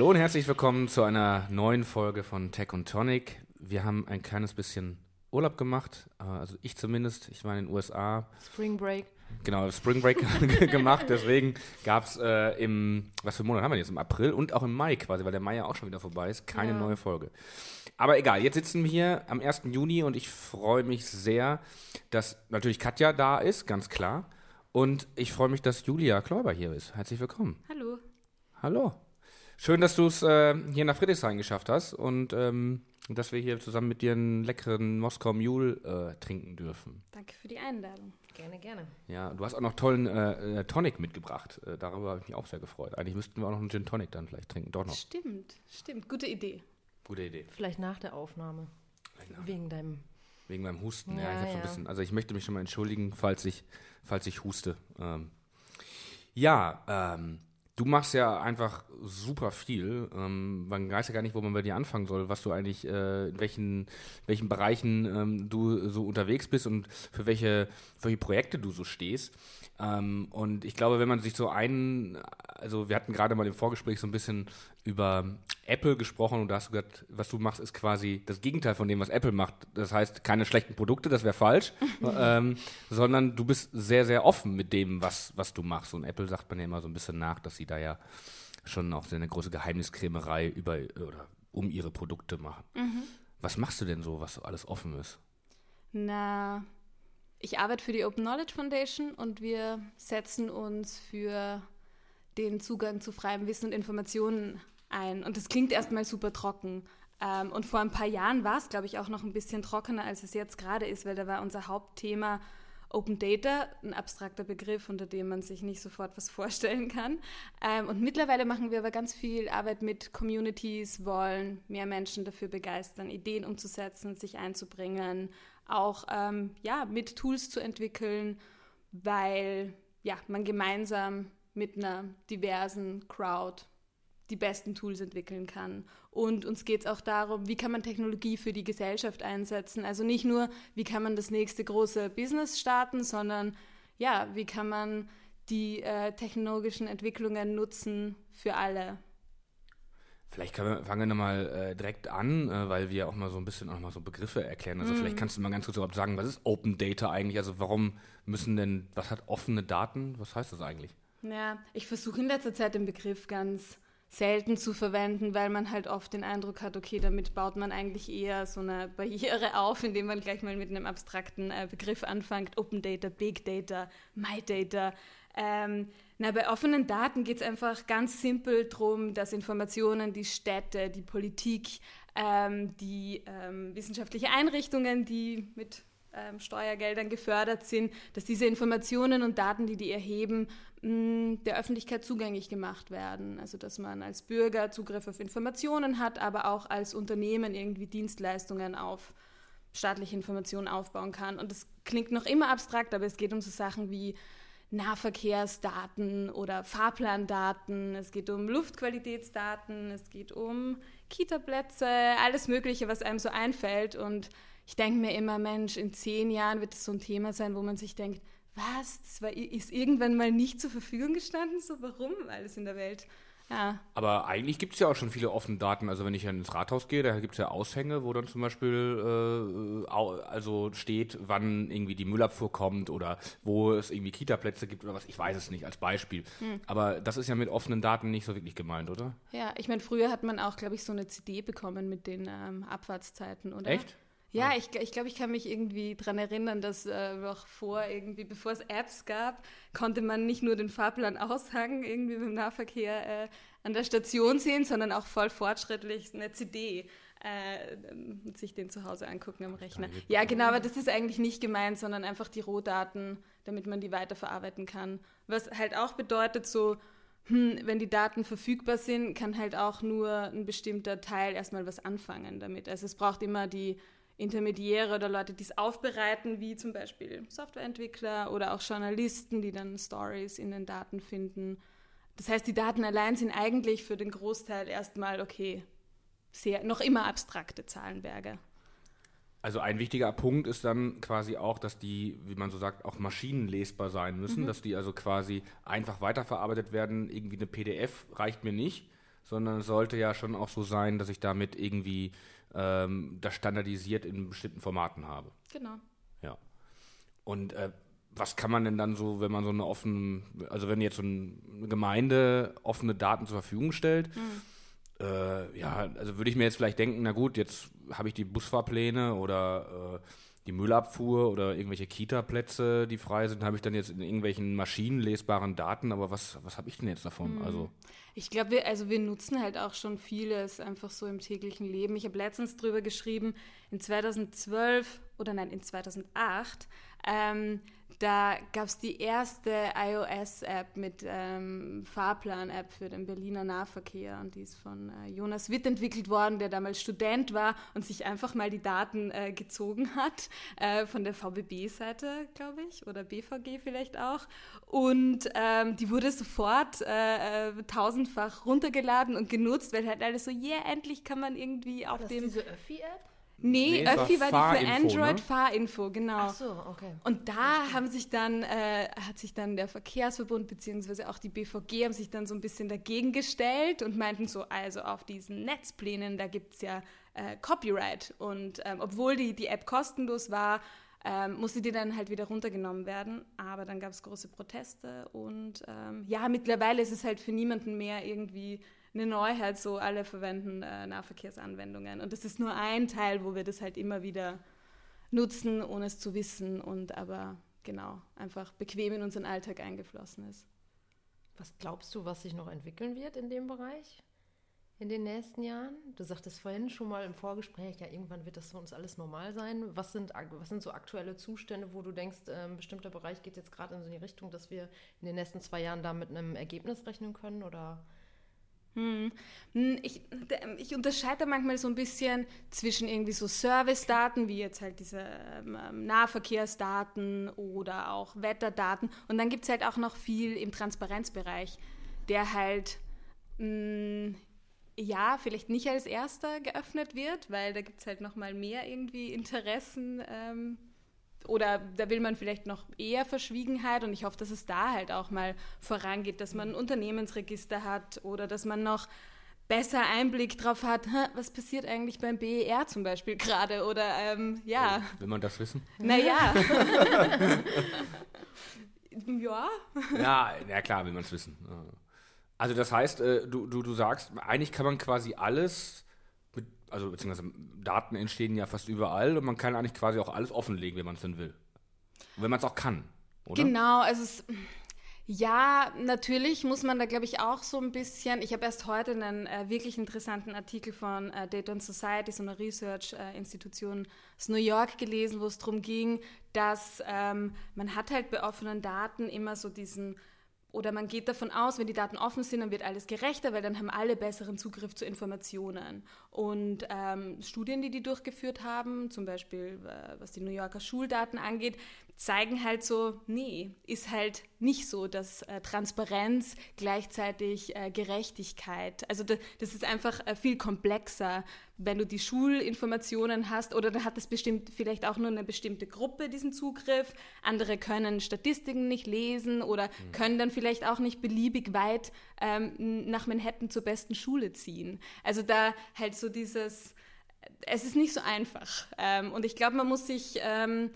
Hallo und herzlich willkommen zu einer neuen Folge von Tech und Tonic. Wir haben ein kleines bisschen Urlaub gemacht, äh, also ich zumindest. Ich war in den USA. Spring Break. Genau, Spring Break gemacht. Deswegen gab es äh, im, was für Monat haben wir jetzt? Im April und auch im Mai quasi, weil der Mai ja auch schon wieder vorbei ist, keine ja. neue Folge. Aber egal, jetzt sitzen wir hier am 1. Juni und ich freue mich sehr, dass natürlich Katja da ist, ganz klar. Und ich freue mich, dass Julia Kläuber hier ist. Herzlich willkommen. Hallo. Hallo. Schön, dass du es äh, hier nach Friedrichshain geschafft hast und ähm, dass wir hier zusammen mit dir einen leckeren Moskau Mule äh, trinken dürfen. Danke für die Einladung. Gerne, gerne. Ja, du hast auch noch tollen äh, äh Tonic mitgebracht. Äh, darüber habe ich mich auch sehr gefreut. Eigentlich müssten wir auch noch einen Gin Tonic dann vielleicht trinken. Doch noch. Stimmt, stimmt. Gute Idee. Gute Idee. Vielleicht nach der Aufnahme. Nach Wegen deinem. Wegen meinem Husten. Ja, ja ich habe ja. so ein bisschen. Also ich möchte mich schon mal entschuldigen, falls ich, falls ich huste. Ähm, ja, ähm, Du machst ja einfach super viel. Ähm, man weiß ja gar nicht, wo man bei dir anfangen soll, was du eigentlich, äh, in welchen, welchen Bereichen ähm, du so unterwegs bist und für welche, für welche Projekte du so stehst. Ähm, und ich glaube, wenn man sich so ein, also wir hatten gerade mal im Vorgespräch so ein bisschen über Apple gesprochen und da hast du gesagt, was du machst, ist quasi das Gegenteil von dem, was Apple macht. Das heißt, keine schlechten Produkte, das wäre falsch, ähm, sondern du bist sehr, sehr offen mit dem, was, was du machst. Und Apple sagt man ja immer so ein bisschen nach, dass sie da ja schon auch eine große Geheimniskrämerei über oder um ihre Produkte machen. Mhm. Was machst du denn so, was so alles offen ist? Na, ich arbeite für die Open Knowledge Foundation und wir setzen uns für den Zugang zu freiem Wissen und Informationen ein. Und das klingt erstmal super trocken. Ähm, und vor ein paar Jahren war es, glaube ich, auch noch ein bisschen trockener, als es jetzt gerade ist, weil da war unser Hauptthema Open Data, ein abstrakter Begriff, unter dem man sich nicht sofort was vorstellen kann. Ähm, und mittlerweile machen wir aber ganz viel Arbeit mit Communities, wollen mehr Menschen dafür begeistern, Ideen umzusetzen, sich einzubringen, auch ähm, ja, mit Tools zu entwickeln, weil ja, man gemeinsam mit einer diversen Crowd die besten Tools entwickeln kann. Und uns geht es auch darum, wie kann man Technologie für die Gesellschaft einsetzen. Also nicht nur, wie kann man das nächste große Business starten, sondern ja, wie kann man die äh, technologischen Entwicklungen nutzen für alle. Vielleicht wir, fangen wir nochmal äh, direkt an, äh, weil wir auch mal so ein bisschen auch mal so Begriffe erklären. Also mm. vielleicht kannst du mal ganz kurz überhaupt sagen, was ist Open Data eigentlich? Also warum müssen denn, was hat offene Daten? Was heißt das eigentlich? Ja, ich versuche in letzter Zeit den Begriff ganz selten zu verwenden, weil man halt oft den Eindruck hat, okay, damit baut man eigentlich eher so eine Barriere auf, indem man gleich mal mit einem abstrakten äh, Begriff anfängt, Open Data, Big Data, My Data. Ähm, na, bei offenen Daten geht es einfach ganz simpel darum, dass Informationen, die Städte, die Politik, ähm, die ähm, wissenschaftliche Einrichtungen, die mit ähm, Steuergeldern gefördert sind, dass diese Informationen und Daten, die die erheben, der Öffentlichkeit zugänglich gemacht werden. Also dass man als Bürger Zugriff auf Informationen hat, aber auch als Unternehmen irgendwie Dienstleistungen auf staatliche Informationen aufbauen kann. Und das klingt noch immer abstrakt, aber es geht um so Sachen wie Nahverkehrsdaten oder Fahrplandaten, es geht um Luftqualitätsdaten, es geht um Kitaplätze, alles Mögliche, was einem so einfällt. Und ich denke mir immer, Mensch, in zehn Jahren wird es so ein Thema sein, wo man sich denkt, was, das war, ist irgendwann mal nicht zur Verfügung gestanden? So, warum alles in der Welt? Ja. Aber eigentlich gibt es ja auch schon viele offene Daten. Also wenn ich ins Rathaus gehe, da gibt es ja Aushänge, wo dann zum Beispiel äh, also steht, wann irgendwie die Müllabfuhr kommt oder wo es irgendwie Kitaplätze gibt oder was. Ich weiß es nicht als Beispiel. Hm. Aber das ist ja mit offenen Daten nicht so wirklich gemeint, oder? Ja, ich meine, früher hat man auch, glaube ich, so eine CD bekommen mit den ähm, Abfahrtszeiten, oder? Echt? Ja, ich, ich glaube, ich kann mich irgendwie daran erinnern, dass äh, noch vor, irgendwie, bevor es Apps gab, konnte man nicht nur den Fahrplan aushangen, irgendwie im Nahverkehr äh, an der Station sehen, sondern auch voll fortschrittlich eine CD äh, sich den zu Hause angucken am Rechner. Ja, genau, aber das ist eigentlich nicht gemeint, sondern einfach die Rohdaten, damit man die weiterverarbeiten kann. Was halt auch bedeutet, so, hm, wenn die Daten verfügbar sind, kann halt auch nur ein bestimmter Teil erstmal was anfangen damit. Also es braucht immer die Intermediäre oder Leute, die es aufbereiten, wie zum Beispiel Softwareentwickler oder auch Journalisten, die dann Stories in den Daten finden. Das heißt, die Daten allein sind eigentlich für den Großteil erstmal okay, sehr, noch immer abstrakte Zahlenberge. Also ein wichtiger Punkt ist dann quasi auch, dass die, wie man so sagt, auch maschinenlesbar sein müssen, mhm. dass die also quasi einfach weiterverarbeitet werden. Irgendwie eine PDF reicht mir nicht, sondern es sollte ja schon auch so sein, dass ich damit irgendwie ähm, das standardisiert in bestimmten Formaten habe. Genau. Ja. Und äh, was kann man denn dann so, wenn man so eine offene, also wenn jetzt so eine Gemeinde offene Daten zur Verfügung stellt, mhm. äh, ja, also würde ich mir jetzt vielleicht denken, na gut, jetzt habe ich die Busfahrpläne oder äh, die Müllabfuhr oder irgendwelche Kita-Plätze, die frei sind, habe ich dann jetzt in irgendwelchen maschinenlesbaren Daten, aber was, was habe ich denn jetzt davon? Mhm. Also ich glaube, wir, also wir nutzen halt auch schon vieles einfach so im täglichen Leben. Ich habe letztens drüber geschrieben, in 2012 oder nein, in 2008 ähm, da gab es die erste iOS-App mit ähm, Fahrplan-App für den Berliner Nahverkehr und die ist von äh, Jonas Witt entwickelt worden, der damals Student war und sich einfach mal die Daten äh, gezogen hat, äh, von der VBB-Seite, glaube ich, oder BVG vielleicht auch. Und ähm, die wurde sofort äh, äh, tausendfach runtergeladen und genutzt, weil halt alles so, yeah, endlich kann man irgendwie auf dem... diese Öffi-App? Nee, nee Öffi war, war die für Android ne? Fahrinfo, genau. Ach so, okay. Und da haben sich dann, äh, hat sich dann der Verkehrsverbund beziehungsweise auch die BVG haben sich dann so ein bisschen dagegen gestellt und meinten so, also auf diesen Netzplänen, da gibt es ja äh, Copyright. Und ähm, obwohl die, die App kostenlos war, ähm, musste die dann halt wieder runtergenommen werden. Aber dann gab es große Proteste und ähm, ja, mittlerweile ist es halt für niemanden mehr irgendwie eine Neuheit, so alle verwenden äh, Nahverkehrsanwendungen. Und das ist nur ein Teil, wo wir das halt immer wieder nutzen, ohne es zu wissen und aber genau einfach bequem in unseren Alltag eingeflossen ist. Was glaubst du, was sich noch entwickeln wird in dem Bereich in den nächsten Jahren? Du sagtest vorhin schon mal im Vorgespräch, ja, irgendwann wird das für uns alles normal sein. Was sind, was sind so aktuelle Zustände, wo du denkst, ein bestimmter Bereich geht jetzt gerade in so die Richtung, dass wir in den nächsten zwei Jahren da mit einem Ergebnis rechnen können oder hm. hm. Ich, ich unterscheide manchmal so ein bisschen zwischen irgendwie so Service-Daten, wie jetzt halt diese ähm, Nahverkehrsdaten oder auch Wetterdaten. Und dann gibt es halt auch noch viel im Transparenzbereich, der halt, hm, ja, vielleicht nicht als erster geöffnet wird, weil da gibt es halt nochmal mehr irgendwie Interessen. Ähm, oder da will man vielleicht noch eher Verschwiegenheit und ich hoffe, dass es da halt auch mal vorangeht, dass man ein Unternehmensregister hat oder dass man noch besser Einblick drauf hat, was passiert eigentlich beim BER zum Beispiel gerade oder ähm, ja. Will man das wissen? Naja. ja. Ja, ja klar, will man es wissen. Also das heißt, äh, du, du, du sagst, eigentlich kann man quasi alles also beziehungsweise Daten entstehen ja fast überall und man kann eigentlich quasi auch alles offenlegen, wenn man es denn will. Und wenn man es auch kann, oder? Genau, also es, ja, natürlich muss man da, glaube ich, auch so ein bisschen. Ich habe erst heute einen äh, wirklich interessanten Artikel von äh, Data and Society, so einer Research-Institution aus New York gelesen, wo es darum ging, dass ähm, man hat halt bei offenen Daten immer so diesen oder man geht davon aus, wenn die Daten offen sind, dann wird alles gerechter, weil dann haben alle besseren Zugriff zu Informationen. Und ähm, Studien, die die durchgeführt haben, zum Beispiel äh, was die New Yorker Schuldaten angeht, zeigen halt so, nee, ist halt nicht so, dass äh, Transparenz gleichzeitig äh, Gerechtigkeit, also das, das ist einfach äh, viel komplexer, wenn du die Schulinformationen hast oder dann hat es bestimmt vielleicht auch nur eine bestimmte Gruppe diesen Zugriff, andere können Statistiken nicht lesen oder mhm. können dann vielleicht auch nicht beliebig weit ähm, nach Manhattan zur besten Schule ziehen. Also da halt so dieses, es ist nicht so einfach ähm, und ich glaube, man muss sich... Ähm,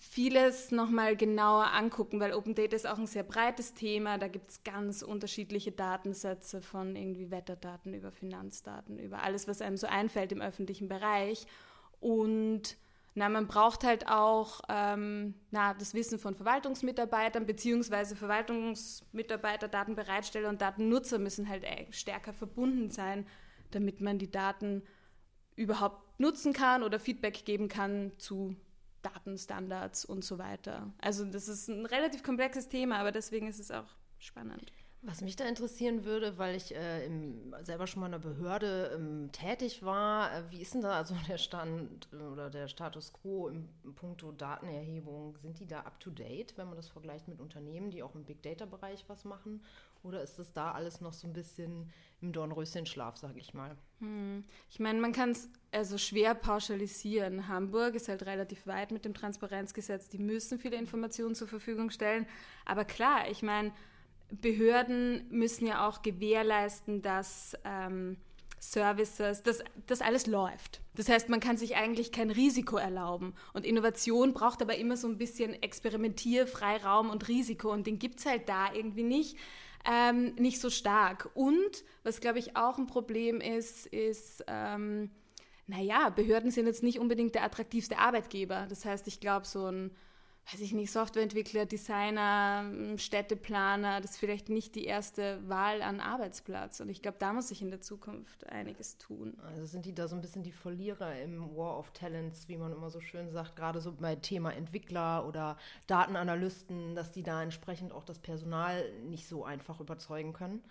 vieles nochmal genauer angucken, weil Open Data ist auch ein sehr breites Thema. Da gibt es ganz unterschiedliche Datensätze von irgendwie Wetterdaten über Finanzdaten, über alles, was einem so einfällt im öffentlichen Bereich. Und na, man braucht halt auch ähm, na, das Wissen von Verwaltungsmitarbeitern, beziehungsweise Verwaltungsmitarbeiter, Datenbereitsteller und Datennutzer müssen halt äh, stärker verbunden sein, damit man die Daten überhaupt nutzen kann oder Feedback geben kann zu Datenstandards und so weiter. Also das ist ein relativ komplexes Thema, aber deswegen ist es auch spannend. Was mich da interessieren würde, weil ich äh, im, selber schon mal in einer Behörde ähm, tätig war, äh, wie ist denn da also der Stand äh, oder der Status quo im, im puncto Datenerhebung? Sind die da up to date, wenn man das vergleicht mit Unternehmen, die auch im Big Data Bereich was machen? Oder ist das da alles noch so ein bisschen im Dornröschenschlaf, sage ich mal? Hm. Ich meine, man kann es also schwer pauschalisieren. Hamburg ist halt relativ weit mit dem Transparenzgesetz. Die müssen viele Informationen zur Verfügung stellen. Aber klar, ich meine, Behörden müssen ja auch gewährleisten, dass ähm, Services, dass das alles läuft. Das heißt, man kann sich eigentlich kein Risiko erlauben. Und Innovation braucht aber immer so ein bisschen Experimentierfreiraum und Risiko. Und den gibt es halt da irgendwie nicht. Ähm, nicht so stark. Und was, glaube ich, auch ein Problem ist, ist, ähm, naja, Behörden sind jetzt nicht unbedingt der attraktivste Arbeitgeber. Das heißt, ich glaube, so ein weiß ich nicht, Softwareentwickler, Designer, hm, Städteplaner, das ist vielleicht nicht die erste Wahl an Arbeitsplatz. Und ich glaube, da muss sich in der Zukunft einiges tun. Also sind die da so ein bisschen die Verlierer im War of Talents, wie man immer so schön sagt, gerade so bei Thema Entwickler oder Datenanalysten, dass die da entsprechend auch das Personal nicht so einfach überzeugen können.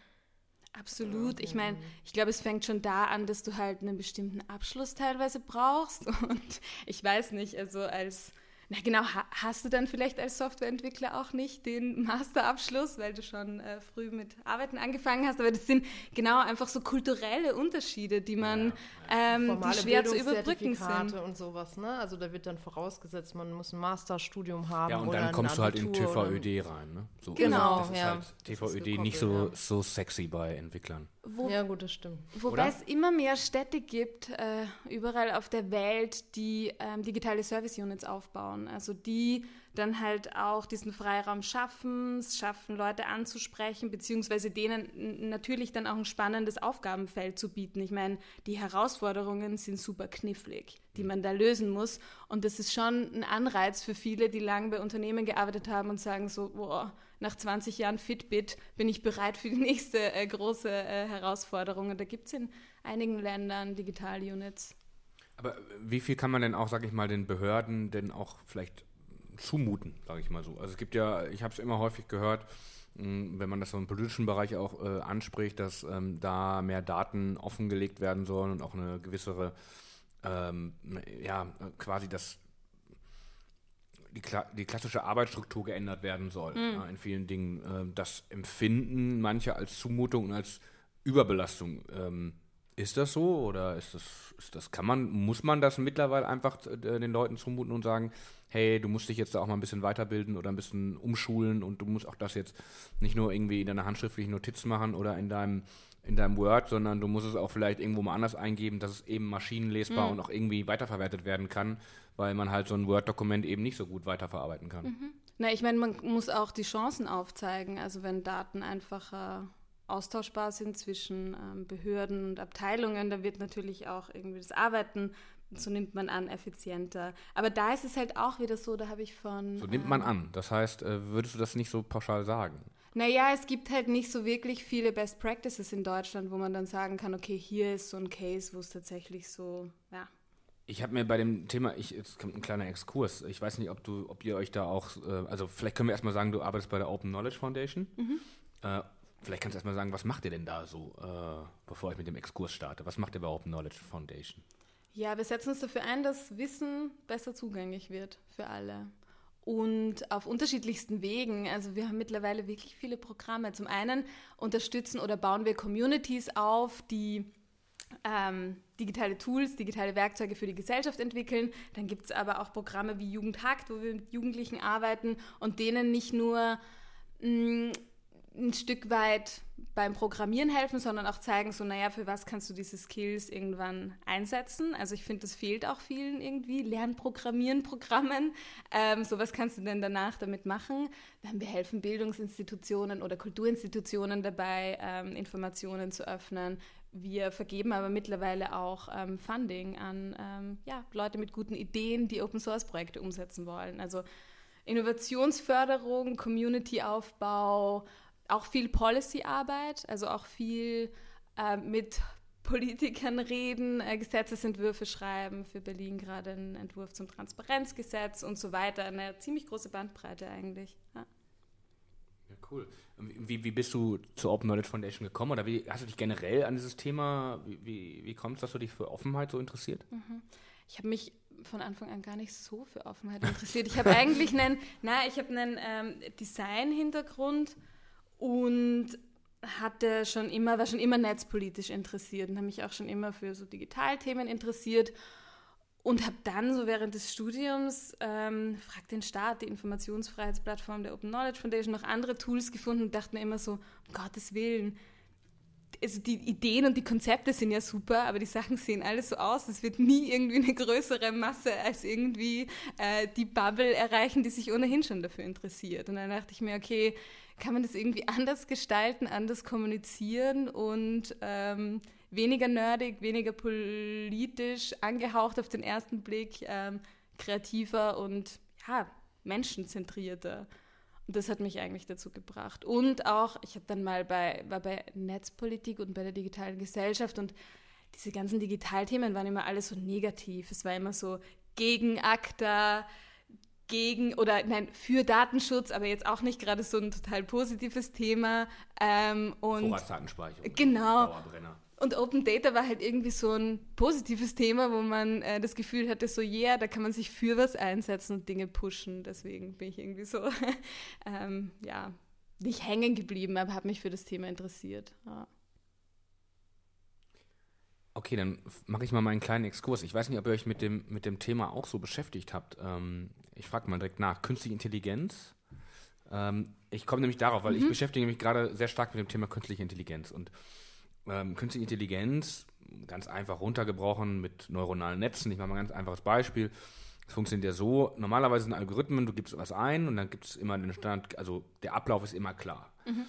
Absolut. Ich meine, ich glaube, es fängt schon da an, dass du halt einen bestimmten Abschluss teilweise brauchst. Und ich weiß nicht, also als na genau, hast du dann vielleicht als Softwareentwickler auch nicht den Masterabschluss, weil du schon äh, früh mit Arbeiten angefangen hast, aber das sind genau einfach so kulturelle Unterschiede, die man ja, ähm, die schwer zu überbrücken sind. und sowas, ne? Also da wird dann vorausgesetzt, man muss ein Masterstudium haben. Ja, und dann kommst du halt in TVÖD rein, ne? So, genau, also das ist ja. halt TVÖD nicht so, so sexy bei Entwicklern. Wo, ja, gut, das stimmt. Wobei Oder? es immer mehr Städte gibt, äh, überall auf der Welt, die ähm, digitale Service Units aufbauen. Also die dann halt auch diesen Freiraum schaffen, schaffen, Leute anzusprechen, beziehungsweise denen natürlich dann auch ein spannendes Aufgabenfeld zu bieten. Ich meine, die Herausforderungen sind super knifflig, die man da lösen muss. Und das ist schon ein Anreiz für viele, die lange bei Unternehmen gearbeitet haben und sagen so, boah, nach 20 Jahren Fitbit bin ich bereit für die nächste äh, große äh, Herausforderung. Und da gibt es in einigen Ländern Digital-Units. Aber wie viel kann man denn auch, sage ich mal, den Behörden denn auch vielleicht zumuten, sage ich mal so? Also es gibt ja, ich habe es immer häufig gehört, hm, wenn man das so im politischen Bereich auch äh, anspricht, dass ähm, da mehr Daten offengelegt werden sollen und auch eine gewissere, ähm, ja, quasi das die, die, klassische Arbeitsstruktur geändert werden soll mhm. ja, in vielen Dingen. Äh, das empfinden manche als Zumutung und als Überbelastung. Ähm, ist das so oder ist das, ist das, kann man, muss man das mittlerweile einfach äh, den Leuten zumuten und sagen, hey, du musst dich jetzt da auch mal ein bisschen weiterbilden oder ein bisschen umschulen und du musst auch das jetzt nicht nur irgendwie in deiner handschriftlichen Notiz machen oder in deinem in deinem Word, sondern du musst es auch vielleicht irgendwo mal anders eingeben, dass es eben maschinenlesbar mhm. und auch irgendwie weiterverwertet werden kann, weil man halt so ein Word-Dokument eben nicht so gut weiterverarbeiten kann. Mhm. Na, ich meine, man muss auch die Chancen aufzeigen. Also wenn Daten einfacher austauschbar sind zwischen ähm, Behörden und Abteilungen, da wird natürlich auch irgendwie das Arbeiten, so nimmt man an, effizienter. Aber da ist es halt auch wieder so, da habe ich von. So nimmt man ähm, an. Das heißt, äh, würdest du das nicht so pauschal sagen? Naja, es gibt halt nicht so wirklich viele Best Practices in Deutschland, wo man dann sagen kann, okay, hier ist so ein Case, wo es tatsächlich so, ja. Ich habe mir bei dem Thema, ich, jetzt kommt ein kleiner Exkurs. Ich weiß nicht, ob du, ob ihr euch da auch, äh, also vielleicht können wir erstmal sagen, du arbeitest bei der Open Knowledge Foundation. Mhm. Äh, vielleicht kannst du erstmal sagen, was macht ihr denn da so, äh, bevor ich mit dem Exkurs starte? Was macht ihr bei Open Knowledge Foundation? Ja, wir setzen uns dafür ein, dass Wissen besser zugänglich wird für alle und auf unterschiedlichsten Wegen. Also wir haben mittlerweile wirklich viele Programme. Zum einen unterstützen oder bauen wir Communities auf, die ähm, digitale Tools, digitale Werkzeuge für die Gesellschaft entwickeln. Dann gibt es aber auch Programme wie Jugendhakt, wo wir mit Jugendlichen arbeiten und denen nicht nur mh, mm, ein Stück weit beim Programmieren helfen, sondern auch zeigen, so, naja, für was kannst du diese Skills irgendwann einsetzen? Also ich finde, das fehlt auch vielen irgendwie, Lernprogrammieren, Programmen. Ähm, so, was kannst du denn danach damit machen? Wir helfen Bildungsinstitutionen oder Kulturinstitutionen dabei, ähm, Informationen zu öffnen. Wir vergeben aber mittlerweile auch ähm, Funding an ähm, ja, Leute mit guten Ideen, die Open-Source-Projekte umsetzen wollen. Also Innovationsförderung, Community-Aufbau, auch viel Policy-Arbeit, also auch viel äh, mit Politikern reden, äh, Gesetzesentwürfe schreiben, für Berlin gerade einen Entwurf zum Transparenzgesetz und so weiter. Eine ziemlich große Bandbreite eigentlich. Ja. Ja, cool. Wie, wie bist du zur Open Knowledge Foundation gekommen oder wie hast du dich generell an dieses Thema, wie, wie, wie kommt es, dass du dich für Offenheit so interessiert? Mhm. Ich habe mich von Anfang an gar nicht so für Offenheit interessiert. Ich habe eigentlich einen, na, ich habe einen ähm, Design-Hintergrund und hatte schon immer, war schon immer netzpolitisch interessiert und habe mich auch schon immer für so Digitalthemen interessiert. und habe dann so während des Studiums ähm, Frag den Staat, die Informationsfreiheitsplattform der Open Knowledge Foundation, noch andere Tools gefunden und dachte mir immer so, um Gottes Willen, also die Ideen und die Konzepte sind ja super, aber die Sachen sehen alles so aus. Es wird nie irgendwie eine größere Masse als irgendwie äh, die Bubble erreichen, die sich ohnehin schon dafür interessiert. Und dann dachte ich mir, okay, kann man das irgendwie anders gestalten, anders kommunizieren und ähm, weniger nerdig, weniger politisch angehaucht auf den ersten Blick, ähm, kreativer und ja, menschenzentrierter. Und das hat mich eigentlich dazu gebracht. Und auch, ich habe dann mal bei, war bei Netzpolitik und bei der digitalen Gesellschaft und diese ganzen Digitalthemen waren immer alle so negativ. Es war immer so gegen ACTA, gegen oder nein, für Datenschutz, aber jetzt auch nicht gerade so ein total positives Thema. Ähm, und Vorratsdatenspeicherung. Genau. Dauerbrenner. Und Open Data war halt irgendwie so ein positives Thema, wo man äh, das Gefühl hatte, so, ja, yeah, da kann man sich für was einsetzen und Dinge pushen. Deswegen bin ich irgendwie so, ähm, ja, nicht hängen geblieben, aber habe mich für das Thema interessiert. Ja. Okay, dann mache ich mal meinen kleinen Exkurs. Ich weiß nicht, ob ihr euch mit dem, mit dem Thema auch so beschäftigt habt. Ähm, ich frage mal direkt nach. Künstliche Intelligenz. Ähm, ich komme nämlich darauf, weil mhm. ich beschäftige mich gerade sehr stark mit dem Thema künstliche Intelligenz. Und ähm, künstliche Intelligenz, ganz einfach runtergebrochen mit neuronalen Netzen. Ich mache mal ein ganz einfaches Beispiel. Es funktioniert ja so, normalerweise sind Algorithmen, du gibst was ein und dann gibt es immer den Stand, also der Ablauf ist immer klar. Mhm.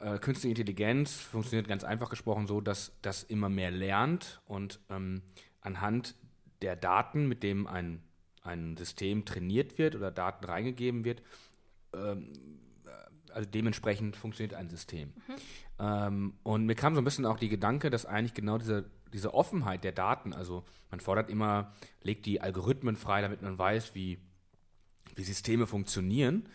Äh, künstliche Intelligenz funktioniert ganz einfach gesprochen so, dass das immer mehr lernt und ähm, anhand der Daten, mit dem ein, ein System trainiert wird oder Daten reingegeben wird, ähm, also dementsprechend funktioniert ein System. Mhm. Ähm, und mir kam so ein bisschen auch die Gedanke, dass eigentlich genau diese, diese Offenheit der Daten, also man fordert immer, legt die Algorithmen frei, damit man weiß, wie, wie Systeme funktionieren.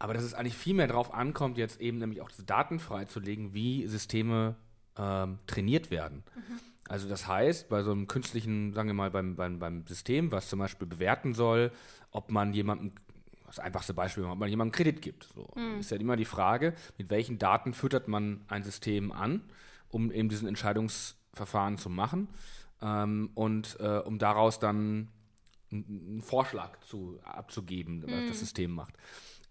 Aber dass es eigentlich viel mehr darauf ankommt, jetzt eben nämlich auch diese Daten freizulegen, wie Systeme ähm, trainiert werden. Mhm. Also das heißt, bei so einem künstlichen, sagen wir mal, beim, beim, beim System, was zum Beispiel bewerten soll, ob man jemandem das einfachste Beispiel, ob man jemandem Kredit gibt. So. Mhm. Ist ja immer die Frage, mit welchen Daten füttert man ein System an, um eben diesen Entscheidungsverfahren zu machen ähm, und äh, um daraus dann einen Vorschlag zu, abzugeben, was mhm. das System macht.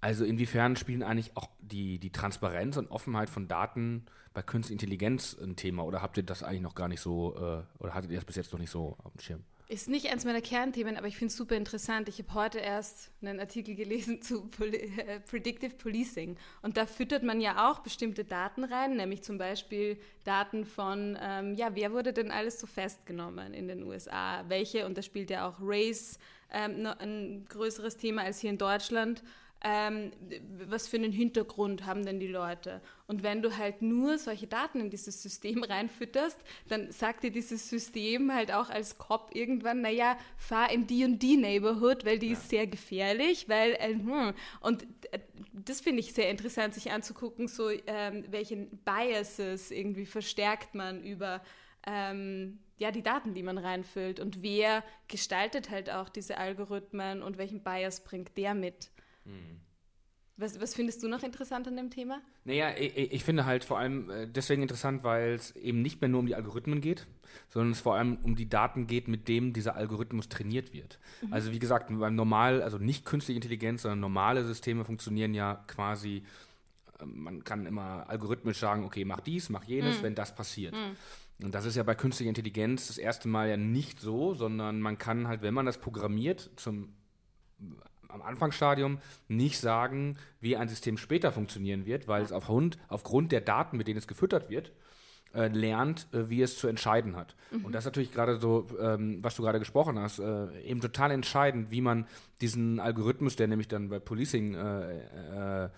Also inwiefern spielen eigentlich auch die, die Transparenz und Offenheit von Daten bei Künstlicher Intelligenz ein Thema oder habt ihr das eigentlich noch gar nicht so, äh, oder hattet ihr das bis jetzt noch nicht so auf dem Schirm? Ist nicht eins meiner Kernthemen, aber ich finde es super interessant. Ich habe heute erst einen Artikel gelesen zu Poli äh, Predictive Policing. Und da füttert man ja auch bestimmte Daten rein, nämlich zum Beispiel Daten von, ähm, ja, wer wurde denn alles so festgenommen in den USA? Welche, und da spielt ja auch Race ähm, ein größeres Thema als hier in Deutschland ähm, was für einen Hintergrund haben denn die Leute. Und wenn du halt nur solche Daten in dieses System reinfütterst, dann sagt dir dieses System halt auch als Cop irgendwann, naja, fahr in die und die Neighborhood, weil die ja. ist sehr gefährlich, weil, äh, hm. und äh, das finde ich sehr interessant, sich anzugucken, so ähm, welche Biases irgendwie verstärkt man über ähm, ja, die Daten, die man reinfüllt und wer gestaltet halt auch diese Algorithmen und welchen Bias bringt der mit. Mhm. Was, was, findest du noch interessant an dem Thema? Naja, ich, ich finde halt vor allem äh, deswegen interessant, weil es eben nicht mehr nur um die Algorithmen geht, sondern es vor allem um die Daten geht, mit dem dieser Algorithmus trainiert wird. Mhm. Also wie gesagt, beim normal, also nicht künstliche Intelligenz, sondern normale Systeme funktionieren ja quasi, äh, man kann immer algorithmisch sagen, okay, mach dies, mach jenes, mhm. wenn das passiert. Mhm. Und das ist ja bei künstlicher Intelligenz das erste Mal ja nicht so, sondern man kann halt, wenn man das programmiert, zum am Anfangsstadium nicht sagen, wie ein System später funktionieren wird, weil es aufgrund, aufgrund der Daten, mit denen es gefüttert wird, äh, lernt, äh, wie es zu entscheiden hat. Mhm. Und das ist natürlich gerade so, ähm, was du gerade gesprochen hast, äh, eben total entscheidend, wie man diesen Algorithmus, der nämlich dann bei Policing äh, äh,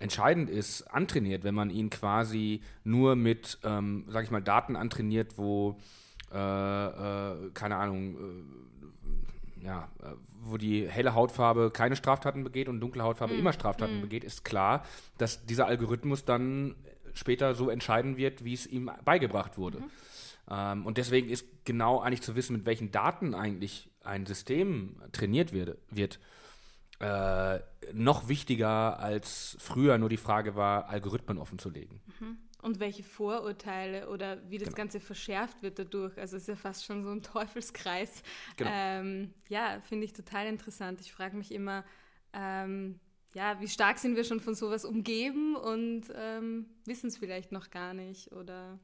entscheidend ist, antrainiert, wenn man ihn quasi nur mit, ähm, sag ich mal, Daten antrainiert, wo, äh, keine Ahnung, ja, äh, wo die helle Hautfarbe keine Straftaten begeht und dunkle Hautfarbe mhm. immer Straftaten mhm. begeht, ist klar, dass dieser Algorithmus dann später so entscheiden wird, wie es ihm beigebracht wurde. Mhm. Ähm, und deswegen ist genau eigentlich zu wissen, mit welchen Daten eigentlich ein System trainiert wird, wird äh, noch wichtiger als früher nur die Frage war, Algorithmen offen zu legen. Mhm. Und welche Vorurteile oder wie das Genau. Ganze verschärft wird dadurch. Also es ist ja fast schon so ein Teufelskreis. Genau. Ähm, ja, finde ich total interessant. Ich frage mich immer, ähm, ja, wie stark sind wir schon von sowas umgeben und ähm, wissen es vielleicht noch gar nicht. Oder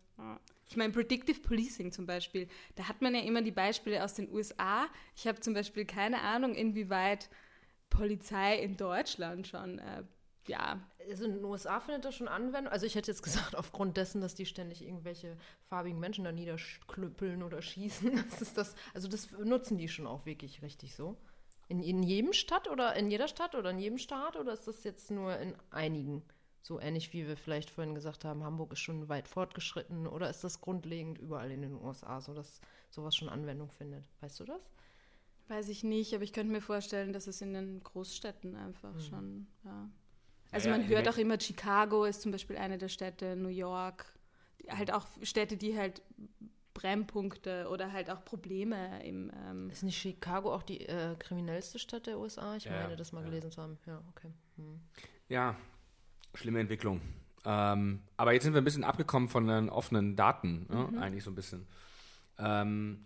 ich meine, Predictive Policing zum Beispiel, da hat man ja immer die Beispiele aus den USA. Ich habe zum Beispiel keine Ahnung, inwieweit Polizei in Deutschland schon äh, ja, Also in den USA findet das schon Anwendung. Also ich hätte jetzt gesagt, aufgrund dessen, dass die ständig irgendwelche farbigen Menschen da niederklüppeln oder schießen. Das ist das, also das nutzen die schon auch wirklich richtig so. In, in jedem Stadt oder in jeder Stadt oder in jedem Staat oder ist das jetzt nur in einigen? So ähnlich wie wir vielleicht vorhin gesagt haben, Hamburg ist schon weit fortgeschritten oder ist das grundlegend überall in den USA so, dass sowas schon Anwendung findet? Weißt du das? Weiß ich nicht, aber ich könnte mir vorstellen, dass es in den Großstädten einfach schon, ja. Also Ja, man hört auch immer, Chicago ist zum Beispiel eine der Städte, New York, halt auch Städte, die halt Brennpunkte oder halt auch Probleme im, ähm, Ist nicht Chicago auch die äh, kriminellste Stadt der USA? Ich Ja, meine, das mal ja. gelesen zu haben. Ja, okay. Hm. Ja, schlimme Entwicklung. Ähm, aber jetzt sind wir ein bisschen abgekommen von den offenen Daten, ne? Mhm. eigentlich so ein bisschen. Ähm,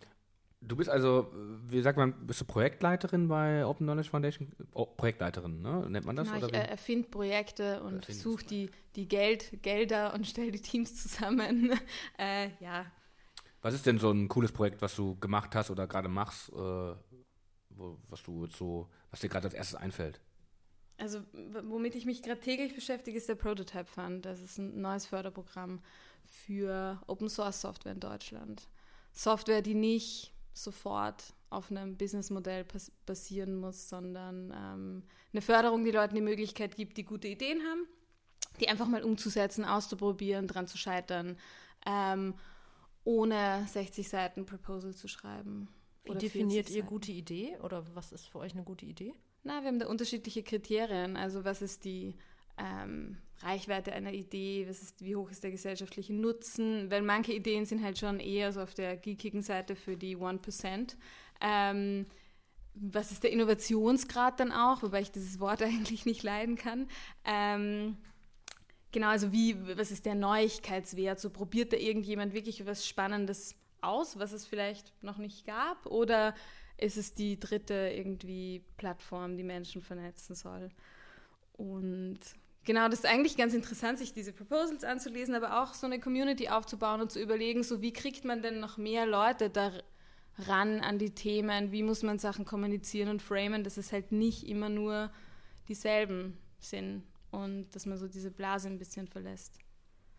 du bist also, wie sagt man, bist du Projektleiterin bei Open Knowledge Foundation? Oh, Projektleiterin, ne? nennt man das? genau, oder ich äh, erfinde Projekte und suche die, die Geld, Gelder und stelle die Teams zusammen. äh, ja, Was ist denn so ein cooles Projekt, was du gemacht hast oder gerade machst, äh, wo, was du so, was dir gerade als erstes einfällt? Also, womit ich mich gerade täglich beschäftige, ist der Prototype Fund. Das ist ein neues Förderprogramm für Open Source Software in Deutschland. Software, die nicht sofort auf einem Businessmodell bas basieren muss, sondern ähm, eine Förderung, die Leuten die Möglichkeit gibt, die gute Ideen haben, die einfach mal umzusetzen, auszuprobieren, dran zu scheitern, ähm, ohne 60 Seiten Proposal zu schreiben. Wie definiert 40 ihr Seiten. gute Idee oder was ist für euch eine gute Idee? Na, wir haben da unterschiedliche Kriterien. Also was ist die ähm, Reichweite einer Idee, was ist, wie hoch ist der gesellschaftliche Nutzen? Weil manche Ideen sind halt schon eher so auf der geekigen Seite für die 1%. Ähm, was ist der Innovationsgrad dann auch, wobei ich dieses Wort eigentlich nicht leiden kann. Ähm, genau, also wie, was ist der Neuigkeitswert? So probiert da irgendjemand wirklich was Spannendes aus, was es vielleicht noch nicht gab? Oder ist es die dritte irgendwie Plattform, die Menschen vernetzen soll? Und genau, das ist eigentlich ganz interessant, sich diese Proposals anzulesen, aber auch so eine Community aufzubauen und zu überlegen, so wie kriegt man denn noch mehr Leute da ran an die Themen, wie muss man Sachen kommunizieren und framen, dass es halt nicht immer nur dieselben sind und dass man so diese Blase ein bisschen verlässt.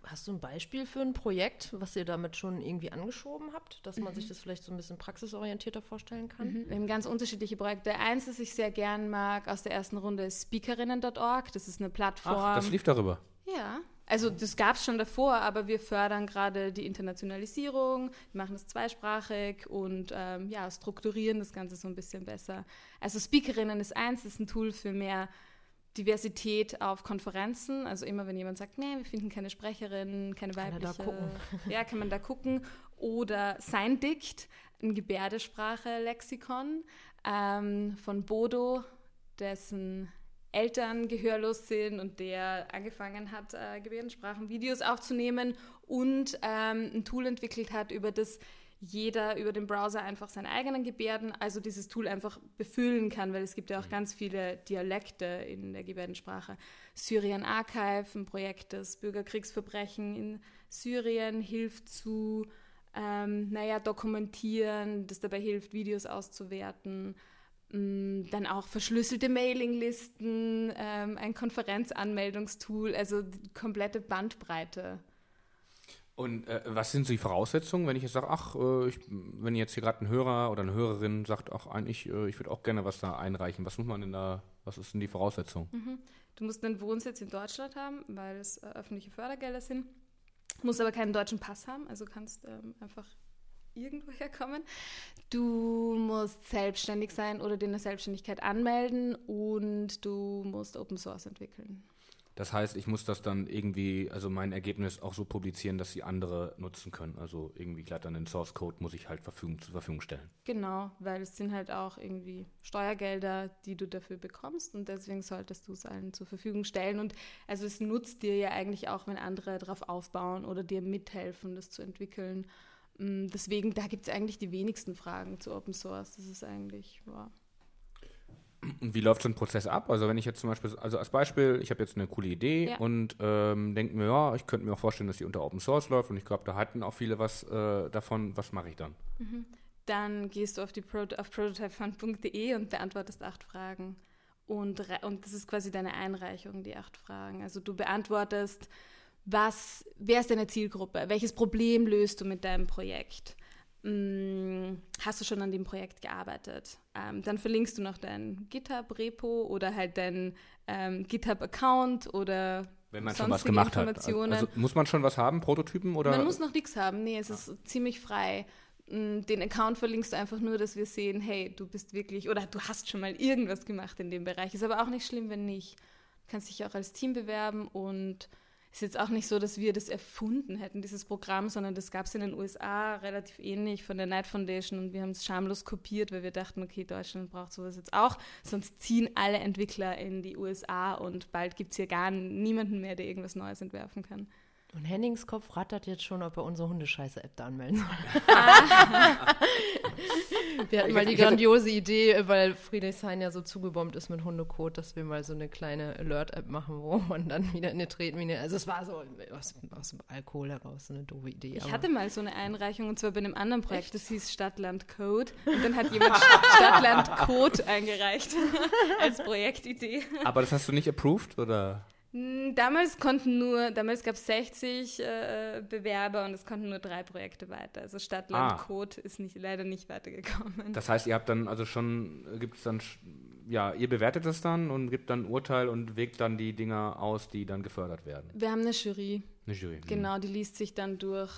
Hast du ein Beispiel für ein Projekt, was ihr damit schon irgendwie angeschoben habt, dass man sich das vielleicht so ein bisschen praxisorientierter vorstellen kann? Wir haben ganz unterschiedliche Projekte. Eins, das ich sehr gern mag aus der ersten Runde, ist speakerinnen.org. Das ist eine Plattform. Ach, das lief darüber. Ja, also das gab es schon davor, aber wir fördern gerade die Internationalisierung, wir machen das zweisprachig und ähm, ja, strukturieren das Ganze so ein bisschen besser. Also Speakerinnen ist eins, das ist ein Tool für mehr Diversität auf Konferenzen. Also immer wenn jemand sagt, nee, wir finden keine Sprecherin, keine Kann er da weibliche. gucken. Ja, kann man da gucken. Oder Sein Dikt, ein Gebärdesprache-Lexikon ähm, von Bodo, dessen Eltern gehörlos sind und der angefangen hat, äh, Gebärdensprachenvideos aufzunehmen und ähm, ein Tool entwickelt hat, über das jeder über den Browser einfach seine eigenen Gebärden, also dieses Tool einfach befüllen kann, weil es gibt ja auch ganz viele Dialekte in der Gebärdensprache. Syrien Archive, ein Projekt, das Bürgerkriegsverbrechen in Syrien hilft zu, ähm, naja, dokumentieren, das dabei hilft, Videos auszuwerten. Mm, Dann auch verschlüsselte Mailinglisten, ähm, ein Konferenzanmeldungstool, also die komplette Bandbreite. Und äh, was sind so die Voraussetzungen, wenn ich jetzt sage, ach, äh, ich, wenn jetzt hier gerade ein Hörer oder eine Hörerin sagt, ach, eigentlich, äh, ich würde auch gerne was da einreichen, was muss man denn da, was ist denn die Voraussetzung? Du musst einen Wohnsitz in Deutschland haben, weil es äh, öffentliche Fördergelder sind. Musst aber keinen deutschen Pass haben, also kannst ähm, einfach irgendwo herkommen. Du musst selbstständig sein oder dir eine Selbstständigkeit anmelden und du musst Open Source entwickeln. Das heißt, ich muss das dann irgendwie, also mein Ergebnis auch so publizieren, dass sie andere nutzen können. Also irgendwie glatt dann den Source Code muss ich halt Verfügung, zur Verfügung stellen. Genau, weil es sind halt auch irgendwie Steuergelder, die du dafür bekommst und deswegen solltest du es allen zur Verfügung stellen. Und also es nutzt dir ja eigentlich auch, wenn andere darauf aufbauen oder dir mithelfen, das zu entwickeln. Mm, deswegen, da gibt es eigentlich die wenigsten Fragen zu Open Source. Das ist eigentlich, ja. Und wie läuft so ein Prozess ab? Also wenn ich jetzt zum Beispiel, also als Beispiel, ich habe jetzt eine coole Idee ja. und ähm, denke mir, ja, ich könnte mir auch vorstellen, dass die unter Open Source läuft und ich glaube, da hatten auch viele was äh, davon. Was mache ich dann? Mhm. Dann gehst du auf, die Pro auf prototypefund.de und beantwortest acht Fragen. Und, und das ist quasi deine Einreichung, die acht Fragen. Also du beantwortest, was, wer ist deine Zielgruppe? Welches Problem löst du mit deinem Projekt? Hm, hast du schon an dem Projekt gearbeitet? Ähm, dann verlinkst du noch dein GitHub-Repo oder halt dein ähm, GitHub-Account oder wenn man schon was gemacht hat. Also muss man schon was haben, Prototypen oder? Man muss noch nichts haben. Nee, es ist ziemlich frei. Hm, den Account verlinkst du einfach nur, dass wir sehen, hey, du bist wirklich oder du hast schon mal irgendwas gemacht in dem Bereich. Ist aber auch nicht schlimm, wenn nicht. Du kannst dich auch als Team bewerben und ist jetzt auch nicht so, dass wir das erfunden hätten, dieses Programm, sondern das gab es in den USA relativ ähnlich von der Night Foundation und wir haben es schamlos kopiert, weil wir dachten, okay, Deutschland braucht sowas jetzt auch, sonst ziehen alle Entwickler in die USA und bald gibt es hier gar niemanden mehr, der irgendwas Neues entwerfen kann. Und Hennings Kopf rattert jetzt schon, ob er unsere Hundescheiße-App da anmelden soll. wir hatten mal die grandiose Idee, weil Friedrichshain ja so zugebombt ist mit Hundekot, dass wir mal so eine kleine Alert-App machen, wo man dann wieder in eine Tretmine. Also es war so aus, aus dem Alkohol heraus so eine doofe Idee. Ich hatte mal so eine Einreichung und zwar bei einem anderen Projekt, Echt? das hieß Stadtland Code. Und dann hat jemand Stadtland Code eingereicht als Projektidee. Aber das hast du nicht approved, oder? Hm, damals konnten nur, damals gab es 60 äh, Bewerber und es konnten nur drei Projekte weiter. Also Stadtland ah. Code ist nicht, leider nicht weitergekommen. Das heißt, ihr habt dann also schon, gibt es dann, ja, ihr bewertet das dann und gibt dann ein Urteil und wägt dann die Dinger aus, die dann gefördert werden. Wir haben eine Jury. Eine Jury. Hm. Genau, die liest sich dann durch.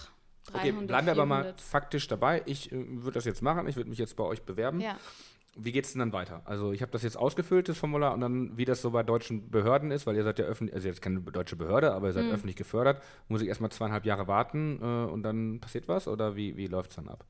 300, okay, bleiben wir 400. aber mal faktisch dabei. Ich äh, würde das jetzt machen. Ich würde mich jetzt bei euch bewerben. Ja wie geht es denn dann weiter? Also ich habe das jetzt ausgefüllt, das Formular, und dann, wie das so bei deutschen Behörden ist, weil ihr seid ja öffentlich, also jetzt keine deutsche Behörde, aber ihr seid mhm. öffentlich gefördert, muss ich erstmal zweieinhalb Jahre warten äh, und dann passiert was oder wie, wie läuft es dann ab?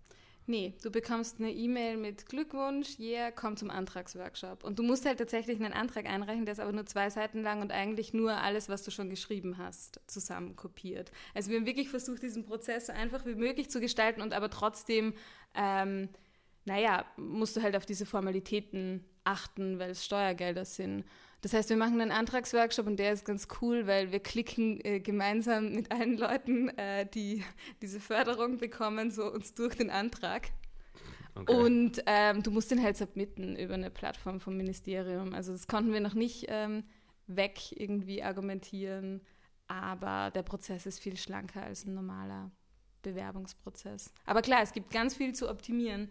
Nee, du bekommst eine E-Mail mit Glückwunsch, yeah, komm zum Antragsworkshop. Und du musst halt tatsächlich einen Antrag einreichen, der ist aber nur zwei Seiten lang und eigentlich nur alles, was du schon geschrieben hast, zusammen kopiert. Also wir haben wirklich versucht, diesen Prozess so einfach wie möglich zu gestalten und aber trotzdem ähm, naja, musst du halt auf diese Formalitäten achten, weil es Steuergelder sind. Das heißt, wir machen einen Antragsworkshop und der ist ganz cool, weil wir klicken äh, gemeinsam mit allen Leuten, äh, die diese Förderung bekommen, so uns durch den Antrag. Okay. Und ähm, du musst den halt submitten über eine Plattform vom Ministerium. Also das konnten wir noch nicht ähm, weg irgendwie argumentieren, aber der Prozess ist viel schlanker als ein normaler Bewerbungsprozess. Aber klar, es gibt ganz viel zu optimieren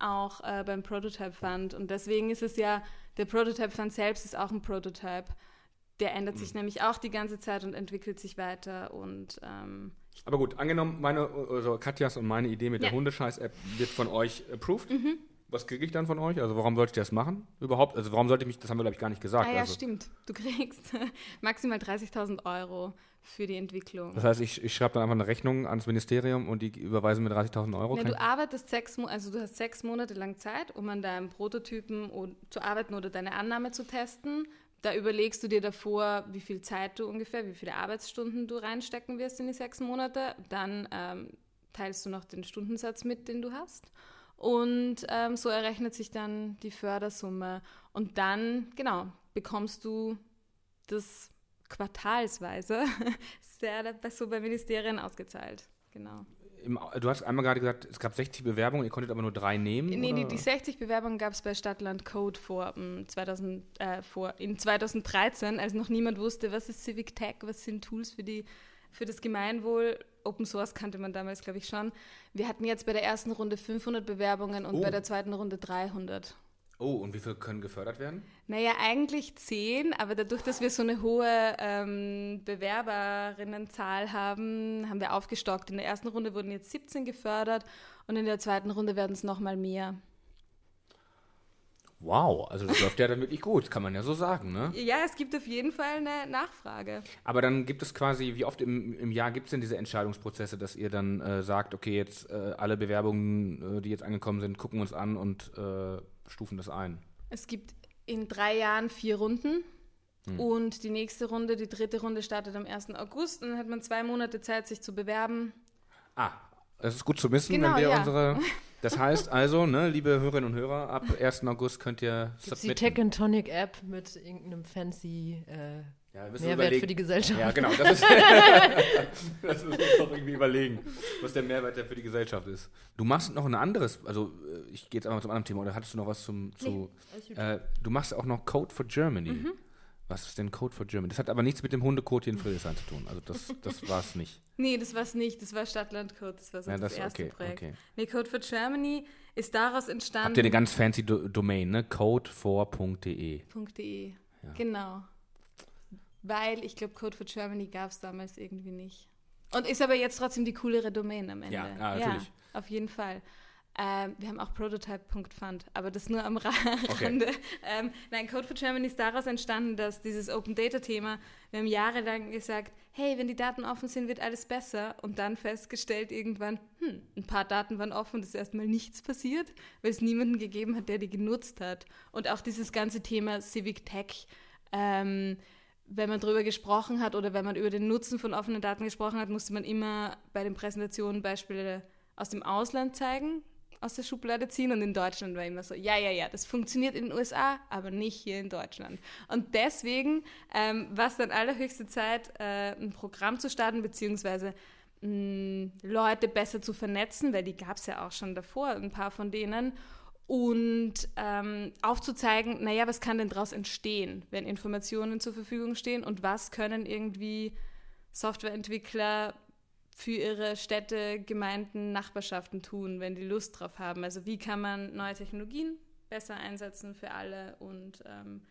auch äh, beim Prototype Fund. Und deswegen ist es ja, der Prototype Fund selbst ist auch ein Prototype. Der ändert sich mhm. nämlich auch die ganze Zeit und entwickelt sich weiter. Und, ähm, Aber gut, angenommen, meine, also Katjas und meine Idee mit ja. der Hundescheiß-App wird von euch approved. Mhm. Was kriege ich dann von euch? Also warum sollte ich das machen überhaupt? Also warum sollte ich mich, das haben wir glaube ich gar nicht gesagt. Ah ja, also. stimmt. Du kriegst maximal 30.000 Euro für die Entwicklung. Das heißt, ich, ich schreibe dann einfach eine Rechnung ans Ministerium und die überweisen mir 30.000 Euro? Ja, du arbeitest sechs, also du hast sechs Monate lang Zeit, um an deinem Prototypen zu arbeiten oder deine Annahme zu testen. Da überlegst du dir davor, wie viel Zeit du ungefähr, wie viele Arbeitsstunden du reinstecken wirst in die sechs Monate. Dann ähm, teilst du noch den Stundensatz mit, den du hast. Und ähm, so errechnet sich dann die Fördersumme. Und dann, genau, bekommst du das quartalsweise sehr so bei Ministerien ausgezahlt. Genau. Im, du hast einmal gerade gesagt, es gab 60 Bewerbungen, ihr konntet aber nur drei nehmen? Nee, nee die 60 Bewerbungen gab es bei Stadtland Code vor, um, ähm, 2000, äh, vor in 2013, als noch niemand wusste, was ist Civic Tech, was sind Tools für, die, für das Gemeinwohl. Open Source kannte man damals, glaube ich, schon. Wir hatten jetzt bei der ersten Runde 500 Bewerbungen und oh. bei der zweiten Runde 300. Oh, und wie viele können gefördert werden? Naja, eigentlich zehn, aber dadurch, dass wir so eine hohe ähm, Bewerberinnenzahl haben, haben wir aufgestockt. In der ersten Runde wurden jetzt 17 gefördert und in der zweiten Runde werden es nochmal mehr. Wow, also das läuft ja dann wirklich gut, kann man ja so sagen, ne? Ja, es gibt auf jeden Fall eine Nachfrage. Aber dann gibt es quasi, wie oft im, im Jahr gibt es denn diese Entscheidungsprozesse, dass ihr dann äh, sagt, okay, jetzt äh, alle Bewerbungen, äh, die jetzt angekommen sind, gucken uns an und äh, stufen das ein? Es gibt in drei Jahren vier Runden. Hm. Und die nächste Runde, die dritte Runde startet am 1. August und dann hat man zwei Monate Zeit, sich zu bewerben. Ah, das ist gut zu wissen, genau, wenn wir ja. unsere. Das heißt also, ne, liebe Hörerinnen und Hörer, ab 1. August könnt ihr Gibt's submitten. die Tech and Tonic App mit irgendeinem fancy äh, ja, Mehrwert für die Gesellschaft. Ja, genau. Das ist, das müssen wir doch irgendwie überlegen, was der Mehrwert der für die Gesellschaft ist. Du machst noch ein anderes, also äh, ich gehe jetzt einmal zum anderen Thema, oder hattest du noch was zum, zu, nee, äh, du machst auch noch Code for Germany. Mhm. Was ist denn Code for Germany? Das hat aber nichts mit dem Hundekot hier in Friedrichshain zu tun. Also das, das war es nicht. Nee, das war es nicht. Das war Stadtlandcode. Das war so ja, das, das, erste okay, Projekt. Okay. Nee, Code for Germany ist daraus entstanden. Habt ihr eine ganz fancy Do Domain, ne? code4.de. .de, ja. genau. Weil ich glaube, Code for Germany gab es damals irgendwie nicht. Und ist aber jetzt trotzdem die coolere Domain am Ende. Ja, ja natürlich. Ja, auf jeden Fall. Ähm, wir haben auch Prototype.fund, aber das nur am okay. Rande. Ähm, nein, Code for Germany ist daraus entstanden, dass dieses Open Data Thema, wir haben jahrelang gesagt, hey, wenn die Daten offen sind, wird alles besser. Und dann festgestellt irgendwann, hm, ein paar Daten waren offen, es ist erstmal nichts passiert, weil es niemanden gegeben hat, der die genutzt hat. Und auch dieses ganze Thema Civic Tech, ähm, wenn man darüber gesprochen hat oder wenn man über den Nutzen von offenen Daten gesprochen hat, musste man immer bei den Präsentationen Beispiele aus dem Ausland zeigen, aus der Schublade ziehen und in Deutschland war immer so, ja, ja, ja, das funktioniert in den USA, aber nicht hier in Deutschland. Und deswegen ähm, war es dann allerhöchste Zeit, äh, ein Programm zu starten, beziehungsweise mh, Leute besser zu vernetzen, weil die gab es ja auch schon davor, ein paar von denen. Und ähm, aufzuzeigen, naja, was kann denn daraus entstehen, wenn Informationen zur Verfügung stehen und was können irgendwie Softwareentwickler für ihre Städte, Gemeinden, Nachbarschaften tun, wenn die Lust drauf haben. Also wie kann man neue Technologien besser einsetzen für alle und ähm,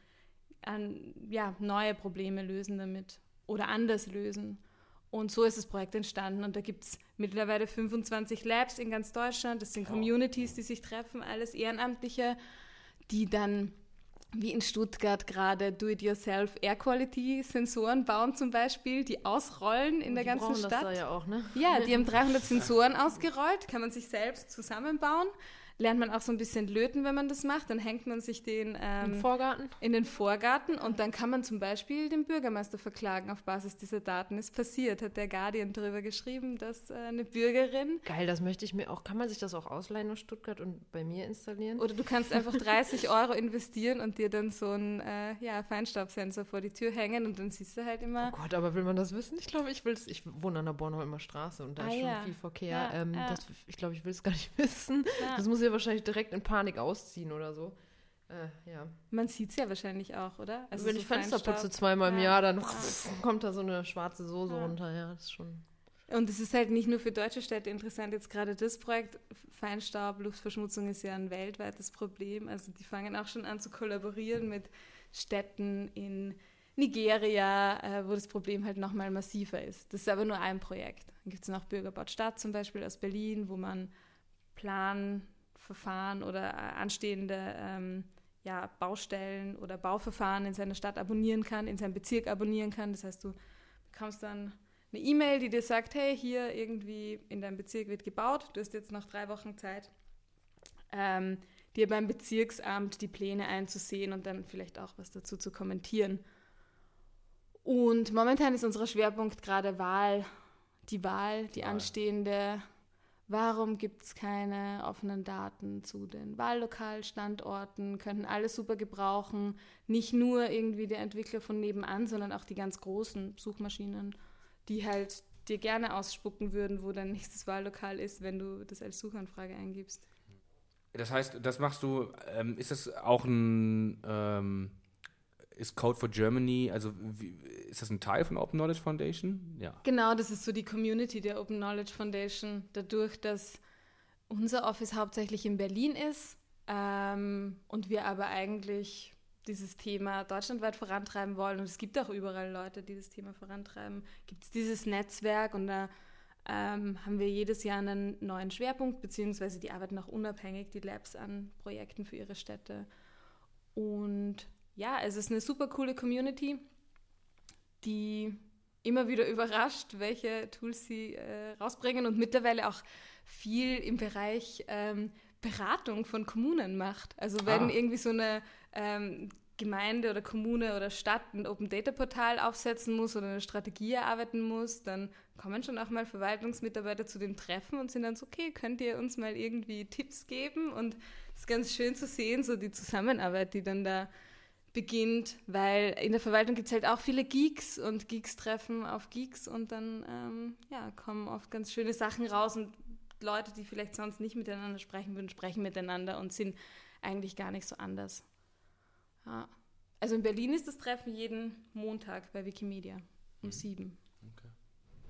an, ja, neue Probleme lösen damit oder anders lösen. Und so ist das Projekt entstanden. Und da gibt es mittlerweile 25 Labs in ganz Deutschland. Das sind Communities, die sich treffen, alles Ehrenamtliche, die dann wie in Stuttgart gerade Do-it-yourself Air Quality Sensoren bauen zum Beispiel, die ausrollen in der ganzen Stadt. Das da ja auch, ne? Ja, die haben 300 Sensoren ausgerollt, kann man sich selbst zusammenbauen lernt man auch so ein bisschen löten, wenn man das macht. Dann hängt man sich den ähm, Im Vorgarten. in den Vorgarten und dann kann man zum Beispiel den Bürgermeister verklagen auf Basis dieser Daten. Ist passiert, hat der Guardian darüber geschrieben, dass äh, eine Bürgerin. Geil, das möchte ich mir auch. Kann man sich das auch ausleihen aus Stuttgart und bei mir installieren? Oder du kannst einfach 30 Euro investieren und dir dann so einen äh, ja, Feinstaubsensor vor die Tür hängen und dann siehst du halt immer. Oh Gott, aber will man das wissen? Ich glaube, ich will es. Ich wohne an der Bornholmer Straße und da ah, ist schon ja. viel Verkehr. Ja, ähm, ja. Das, ich glaube, ich will es gar nicht wissen. Das muss ja wahrscheinlich direkt in Panik ausziehen oder so. Äh, ja. Man sieht es ja wahrscheinlich auch, oder? Also Wenn so ich Fenster putze zweimal im Jahr, dann kommt da so eine schwarze Soße ja. runter. Ja, das ist schon. Und es ist halt nicht nur für deutsche Städte interessant, jetzt gerade das Projekt. Feinstaub, Luftverschmutzung ist ja ein weltweites Problem. Also die fangen auch schon an zu kollaborieren mit Städten in Nigeria, äh, wo das Problem halt nochmal massiver ist. Das ist aber nur ein Projekt. Dann gibt es noch Bürgerbaut Stadt zum Beispiel aus Berlin, wo man Plan, Verfahren oder äh, anstehende ähm, ja, Baustellen oder Bauverfahren in seiner Stadt abonnieren kann, in seinem Bezirk abonnieren kann. Das heißt, du bekommst dann eine E-Mail, die dir sagt, hey, hier irgendwie in deinem Bezirk wird gebaut, du hast jetzt noch drei Wochen Zeit, ähm, dir beim Bezirksamt die Pläne einzusehen und dann vielleicht auch was dazu zu kommentieren. Und momentan ist unser Schwerpunkt gerade Wahl, die Wahl, die Wahl. anstehende Warum gibt es keine offenen Daten zu den Wahllokalstandorten? Könnten alle super gebrauchen. Nicht nur irgendwie der Entwickler von nebenan, sondern auch die ganz großen Suchmaschinen, die halt dir gerne ausspucken würden, wo dein nächstes Wahllokal ist, wenn du das als Suchanfrage eingibst. Das heißt, das machst du, ähm, ist das auch ein ähm, ist Code for Germany, also wie, ist das ein Teil von Open Knowledge Foundation? Ja. Genau, das ist so die Community der Open Knowledge Foundation. Dadurch, dass unser Office hauptsächlich in Berlin ist ähm, und wir aber eigentlich dieses Thema deutschlandweit vorantreiben wollen und es gibt auch überall Leute, die das Thema vorantreiben, gibt es dieses Netzwerk und da ähm, haben wir jedes Jahr einen neuen Schwerpunkt, beziehungsweise die arbeiten auch unabhängig, die Labs an Projekten für ihre Städte. Und ja, es ist eine super coole Community, die immer wieder überrascht, welche Tools sie äh, rausbringen und mittlerweile auch viel im Bereich ähm, Beratung von Kommunen macht. Also wenn ah. irgendwie so eine ähm, Gemeinde oder Kommune oder Stadt ein Open Data Portal aufsetzen muss oder eine Strategie erarbeiten muss, dann kommen schon auch mal Verwaltungsmitarbeiter zu dem Treffen und sind dann so, okay, könnt ihr uns mal irgendwie Tipps geben? Und es ist ganz schön zu sehen, so die Zusammenarbeit, die dann da beginnt, weil in der Verwaltung gibt es halt auch viele Geeks und Geeks treffen auf Geeks und dann ähm, ja, kommen oft ganz schöne Sachen raus und Leute, die vielleicht sonst nicht miteinander sprechen würden, sprechen miteinander und sind eigentlich gar nicht so anders. Ja. Also in Berlin ist das Treffen jeden Montag bei Wikimedia um mhm. sieben. Okay.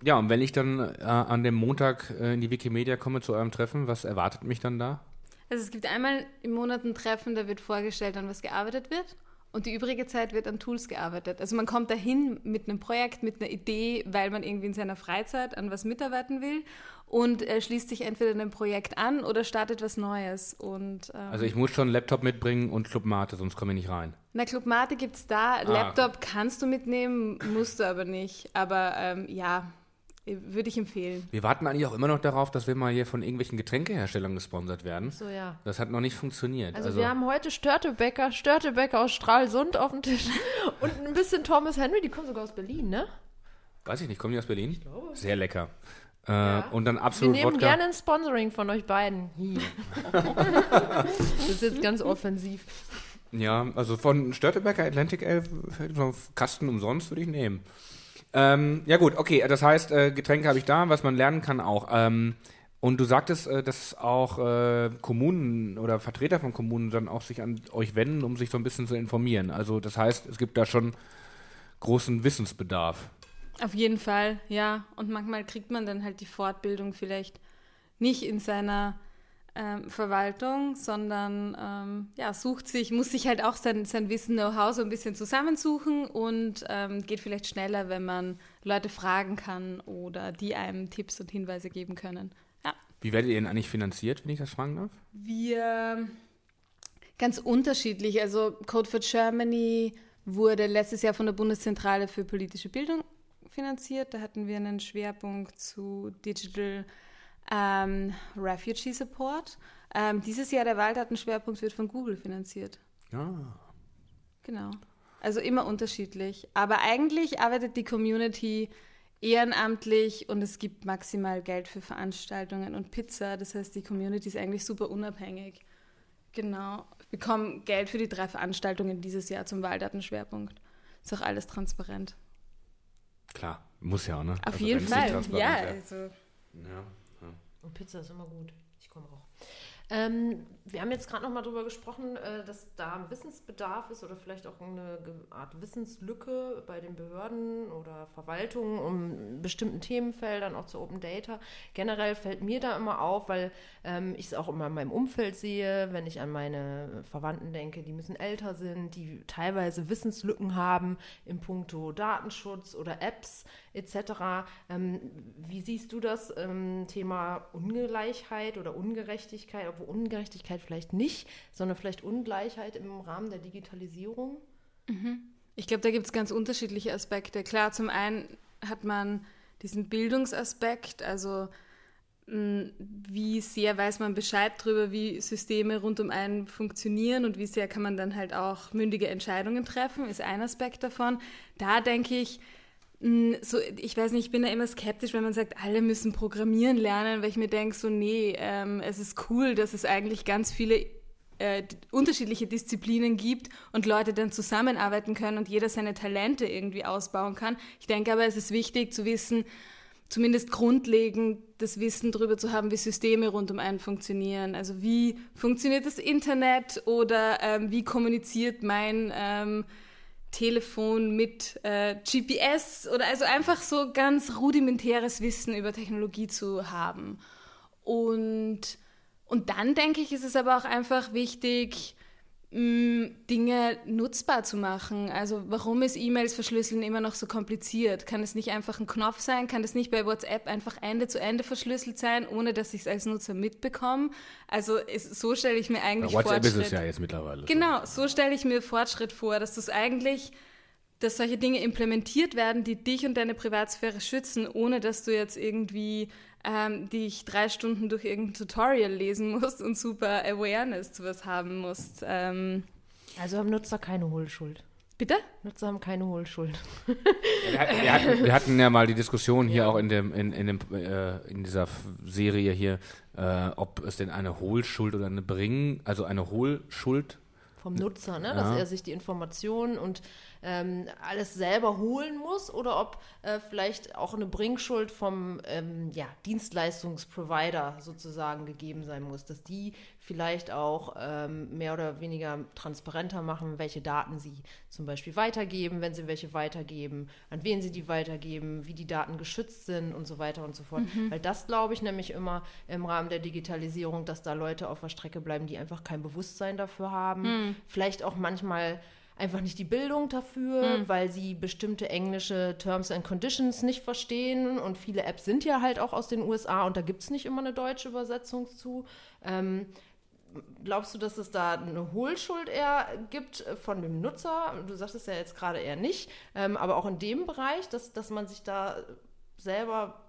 Ja, und wenn ich dann äh, an dem Montag äh, in die Wikimedia komme zu eurem Treffen, was erwartet mich dann da? Also es gibt einmal im Monat ein Treffen, da wird vorgestellt, an was gearbeitet wird. Und die übrige Zeit wird an Tools gearbeitet. Also man kommt dahin mit einem Projekt, mit einer Idee, weil man irgendwie in seiner Freizeit an was mitarbeiten will und äh, schließt sich entweder einem Projekt an oder startet was Neues. Und, ähm, also ich muss schon einen Laptop mitbringen und Clubmate, sonst komme ich nicht rein. Na, Clubmate gibt es da. Ah. Laptop kannst du mitnehmen, musst du aber nicht. Aber ähm, ja, würde ich empfehlen. Wir warten eigentlich auch immer noch darauf, dass wir mal hier von irgendwelchen Getränkeherstellern gesponsert werden. So, ja. Das hat noch nicht funktioniert. Also, also wir haben heute Störtebäcker, Störtebäcker aus Stralsund auf dem Tisch und ein bisschen Thomas Henry, die kommen sogar aus Berlin, ne? Weiß ich nicht, kommen die aus Berlin? Ich glaube. Sehr lecker. Äh, ja. Und dann absolut Wir nehmen Wodka. gerne ein Sponsoring von euch beiden. das ist jetzt ganz offensiv. Ja, also von Störtebecker Atlantic Elf, Kasten umsonst würde ich nehmen. Ähm, ja gut, okay, das heißt, äh, Getränke habe ich da, was man lernen kann auch. Ähm, und du sagtest, äh, dass auch äh, Kommunen oder Vertreter von Kommunen dann auch sich an euch wenden, um sich so ein bisschen zu informieren. Also das heißt, es gibt da schon großen Wissensbedarf. Auf jeden Fall, ja. Und manchmal kriegt man dann halt die Fortbildung vielleicht nicht in seiner ähm, Verwaltung, sondern ähm, ja, sucht sich, muss sich halt auch sein, sein Wissen, Know-how so ein bisschen zusammensuchen und ähm, geht vielleicht schneller, wenn man Leute fragen kann oder die einem Tipps und Hinweise geben können. Ja. Wie werdet ihr denn eigentlich finanziert, wenn ich das fragen darf? Wir ganz unterschiedlich. Also Code for Germany wurde letztes Jahr von der Bundeszentrale für politische Bildung finanziert. Da hatten wir einen Schwerpunkt zu Digital ähm, Refugee Support. Ähm, dieses Jahr der Walddatenschwerpunkt wird von Google finanziert. Ja. Genau. Also immer unterschiedlich. Aber eigentlich arbeitet die Community ehrenamtlich und es gibt maximal Geld für Veranstaltungen und Pizza. Das heißt, die Community ist eigentlich super unabhängig. Genau. Wir bekommen Geld für die drei Veranstaltungen dieses Jahr zum Walddatenschwerpunkt. Ist auch alles transparent. Klar, muss ja, ne? Auf also jeden Fall. Ja, also. Ja. Und Pizza ist immer gut. Ich komme auch. Ähm, wir haben jetzt gerade noch mal darüber gesprochen, äh, dass da ein Wissensbedarf ist oder vielleicht auch eine Art Wissenslücke bei den Behörden oder Verwaltungen um bestimmten Themenfeldern, auch zu Open Data. Generell fällt mir da immer auf, weil ähm, ich es auch immer in meinem Umfeld sehe, wenn ich an meine Verwandten denke, die müssen älter sind, die teilweise Wissenslücken haben im Punkto Datenschutz oder Apps etc. Ähm, wie siehst du das ähm, Thema Ungleichheit oder Ungerechtigkeit, obwohl Ungerechtigkeit vielleicht nicht, sondern vielleicht Ungleichheit im Rahmen der Digitalisierung? Mhm. Ich glaube, da gibt es ganz unterschiedliche Aspekte. Klar, zum einen hat man diesen Bildungsaspekt, also wie sehr weiß man Bescheid darüber, wie Systeme rund um einen funktionieren und wie sehr kann man dann halt auch mündige Entscheidungen treffen, ist ein Aspekt davon. Da denke ich, hm, so, ich weiß nicht, ich bin da immer skeptisch, wenn man sagt, alle müssen programmieren lernen, weil ich mir denke, so, nee, ähm, es ist cool, dass es eigentlich ganz viele äh, unterschiedliche Disziplinen gibt und Leute dann zusammenarbeiten können und jeder seine Talente irgendwie ausbauen kann. Ich denke aber, es ist wichtig zu wissen, zumindest grundlegend das Wissen darüber zu haben, wie Systeme rund um einen funktionieren. Also wie funktioniert das Internet oder ähm, wie kommuniziert mein ähm, Telefon mit äh, GPS oder also einfach so ganz rudimentäres Wissen über Technologie zu haben. Und, und dann denke ich, ist es aber auch einfach wichtig, Dinge nutzbar zu machen. Also warum ist E-Mails verschlüsseln immer noch so kompliziert? Kann es nicht einfach ein Knopf sein? Kann es nicht bei WhatsApp einfach Ende zu Ende verschlüsselt sein, ohne dass ich es als Nutzer mitbekomme? Also ist, so stelle ich mir eigentlich bei WhatsApp Fortschritt. ist es ja jetzt mittlerweile. Genau, so stelle ich mir Fortschritt vor, dass das eigentlich dass solche Dinge implementiert werden, die dich und deine Privatsphäre schützen, ohne dass du jetzt irgendwie ähm, dich drei Stunden durch irgendein Tutorial lesen musst und super Awareness zu was haben musst. Ähm, also haben Nutzer keine Hohlschuld. Bitte? Nutzer haben keine Hohlschuld. Ja, wir, wir, hatten, wir, hatten, ja mal die Diskussion hier ja. auch in, dem, in, in, dem, äh, in dieser Serie hier, äh, ob es denn eine Hohlschuld oder eine Bringen, also eine Hohlschuld vom Nutzer, ne? Ja. dass er sich die Informationen und ähm, alles selber holen muss oder ob äh, vielleicht auch eine Bringschuld vom ähm, ja, Dienstleistungsprovider sozusagen gegeben sein muss, dass die vielleicht auch ähm, mehr oder weniger transparenter machen, welche Daten sie zum Beispiel weitergeben, wenn sie welche weitergeben, an wen sie die weitergeben, wie die Daten geschützt sind und so weiter und so fort. Mhm. Weil das glaube ich nämlich immer im Rahmen der Digitalisierung, dass da Leute auf der Strecke bleiben, die einfach kein Bewusstsein dafür haben, mhm. vielleicht auch manchmal einfach nicht die Bildung dafür, mhm. weil sie bestimmte englische Terms and Conditions nicht verstehen. Und viele Apps sind ja halt auch aus den USA und da gibt es nicht immer eine deutsche Übersetzung zu. Ähm, glaubst du, dass es da eine Hohlschuld eher gibt von dem Nutzer? Du sagtest ja jetzt gerade eher nicht, ähm, aber auch in dem Bereich, dass, dass man sich da selber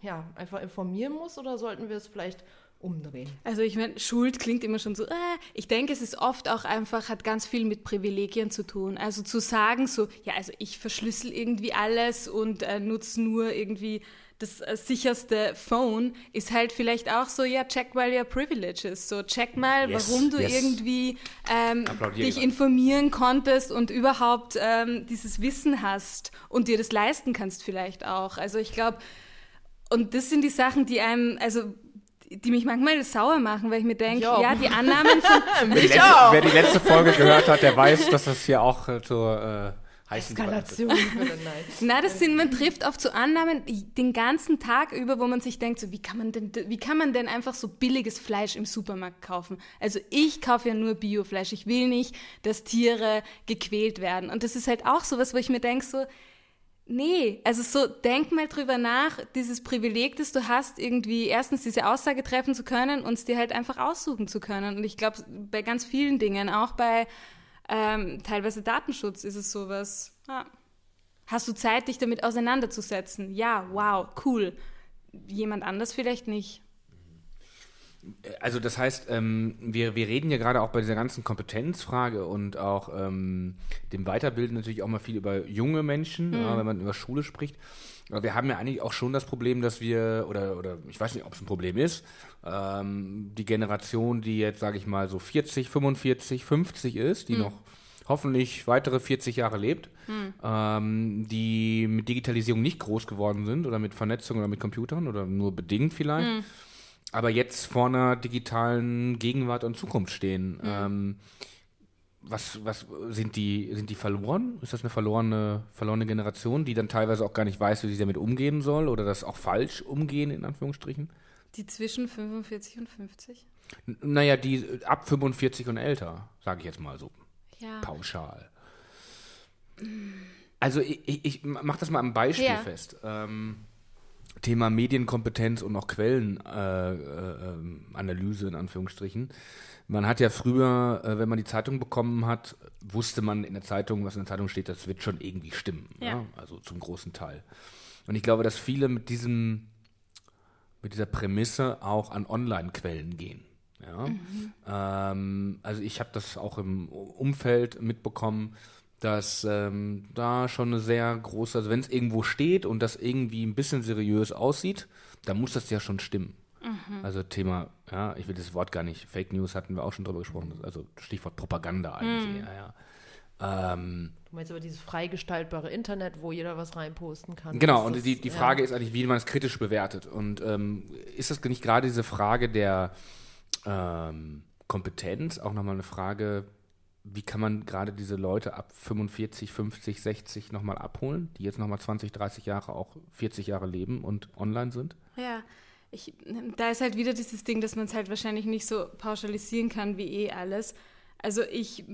ja, einfach informieren muss oder sollten wir es vielleicht umdrehen. Also ich meine, Schuld klingt immer schon so, äh, ich denke, es ist oft auch einfach, hat ganz viel mit Privilegien zu tun. Also zu sagen so, ja, also ich verschlüssel irgendwie alles und äh, nutze nur irgendwie das äh, sicherste Phone, ist halt vielleicht auch so, ja, check mal your privileges. So, check mal, yes, warum du yes. irgendwie ähm, dich informieren konntest und überhaupt ähm, dieses Wissen hast und dir das leisten kannst vielleicht auch. Also ich glaube, und das sind die Sachen, die einem, also die mich manchmal sauer machen, weil ich mir denke, ja, die Annahmen von... wer, die letzte, wer die letzte Folge gehört hat, der weiß, dass das hier auch äh, zur äh, heißen Eskalation Na, das sind, man trifft oft so Annahmen den ganzen Tag über, wo man sich denkt, so, wie kann man denn, wie kann man denn einfach so billiges Fleisch im Supermarkt kaufen? Also ich kaufe ja nur Biofleisch. Ich will nicht, dass Tiere gequält werden. Und das ist halt auch so was, wo ich mir denke, so, Nee, also so denk mal drüber nach, dieses Privileg, das du hast, irgendwie erstens diese Aussage treffen zu können und es dir halt einfach aussuchen zu können. Und ich glaube, bei ganz vielen Dingen, auch bei ähm, teilweise Datenschutz ist es sowas. Ja. Hast du Zeit, dich damit auseinanderzusetzen? Ja, wow, cool. Jemand anders vielleicht nicht. Also das heißt, ähm, wir, wir reden ja gerade auch bei dieser ganzen Kompetenzfrage und auch ähm, dem Weiterbilden natürlich auch mal viel über junge Menschen, mhm. ja, wenn man über Schule spricht. Aber wir haben ja eigentlich auch schon das Problem, dass wir, oder, oder ich weiß nicht, ob es ein Problem ist, ähm, die Generation, die jetzt, sage ich mal, so 40, 45, 50 ist, die mhm. noch hoffentlich weitere 40 Jahre lebt, mhm. ähm, die mit Digitalisierung nicht groß geworden sind oder mit Vernetzung oder mit Computern oder nur bedingt vielleicht. Mhm aber jetzt vor einer digitalen Gegenwart und Zukunft stehen. Mhm. Ähm, was, was sind die, sind die verloren? Ist das eine verlorene, verlorene Generation, die dann teilweise auch gar nicht weiß, wie sie damit umgehen soll oder das auch falsch umgehen, in Anführungsstrichen? Die zwischen 45 und 50? N naja, die ab 45 und älter, sage ich jetzt mal so. Ja. Pauschal. Also ich, ich, ich mache das mal am Beispiel ja. fest. Ähm, Thema Medienkompetenz und auch Quellenanalyse äh, äh, in Anführungsstrichen. Man hat ja früher, äh, wenn man die Zeitung bekommen hat, wusste man in der Zeitung, was in der Zeitung steht, das wird schon irgendwie stimmen. Ja. ja? Also zum großen Teil. Und ich glaube, dass viele mit diesem, mit dieser Prämisse auch an Online-Quellen gehen. Ja? Mhm. Ähm, also ich habe das auch im Umfeld mitbekommen, dass ähm, da schon eine sehr große, also wenn es irgendwo steht und das irgendwie ein bisschen seriös aussieht, dann muss das ja schon stimmen. Mhm. Also Thema, ja, ich will das Wort gar nicht, Fake News hatten wir auch schon drüber gesprochen, also Stichwort Propaganda eigentlich, mhm. ja, ja. Ähm, du meinst aber dieses freigestaltbare Internet, wo jeder was reinposten kann. Genau, und das, die, die Frage ja. ist eigentlich, wie man es kritisch bewertet. Und ähm, ist das nicht gerade diese Frage der ähm, Kompetenz auch nochmal eine Frage, wie kann man gerade diese Leute ab 45, 50, 60 nochmal abholen, die jetzt nochmal 20, 30 Jahre, auch 40 Jahre leben und online sind? Ja, ich, da ist halt wieder dieses Ding, dass man es halt wahrscheinlich nicht so pauschalisieren kann wie eh alles. Also ich,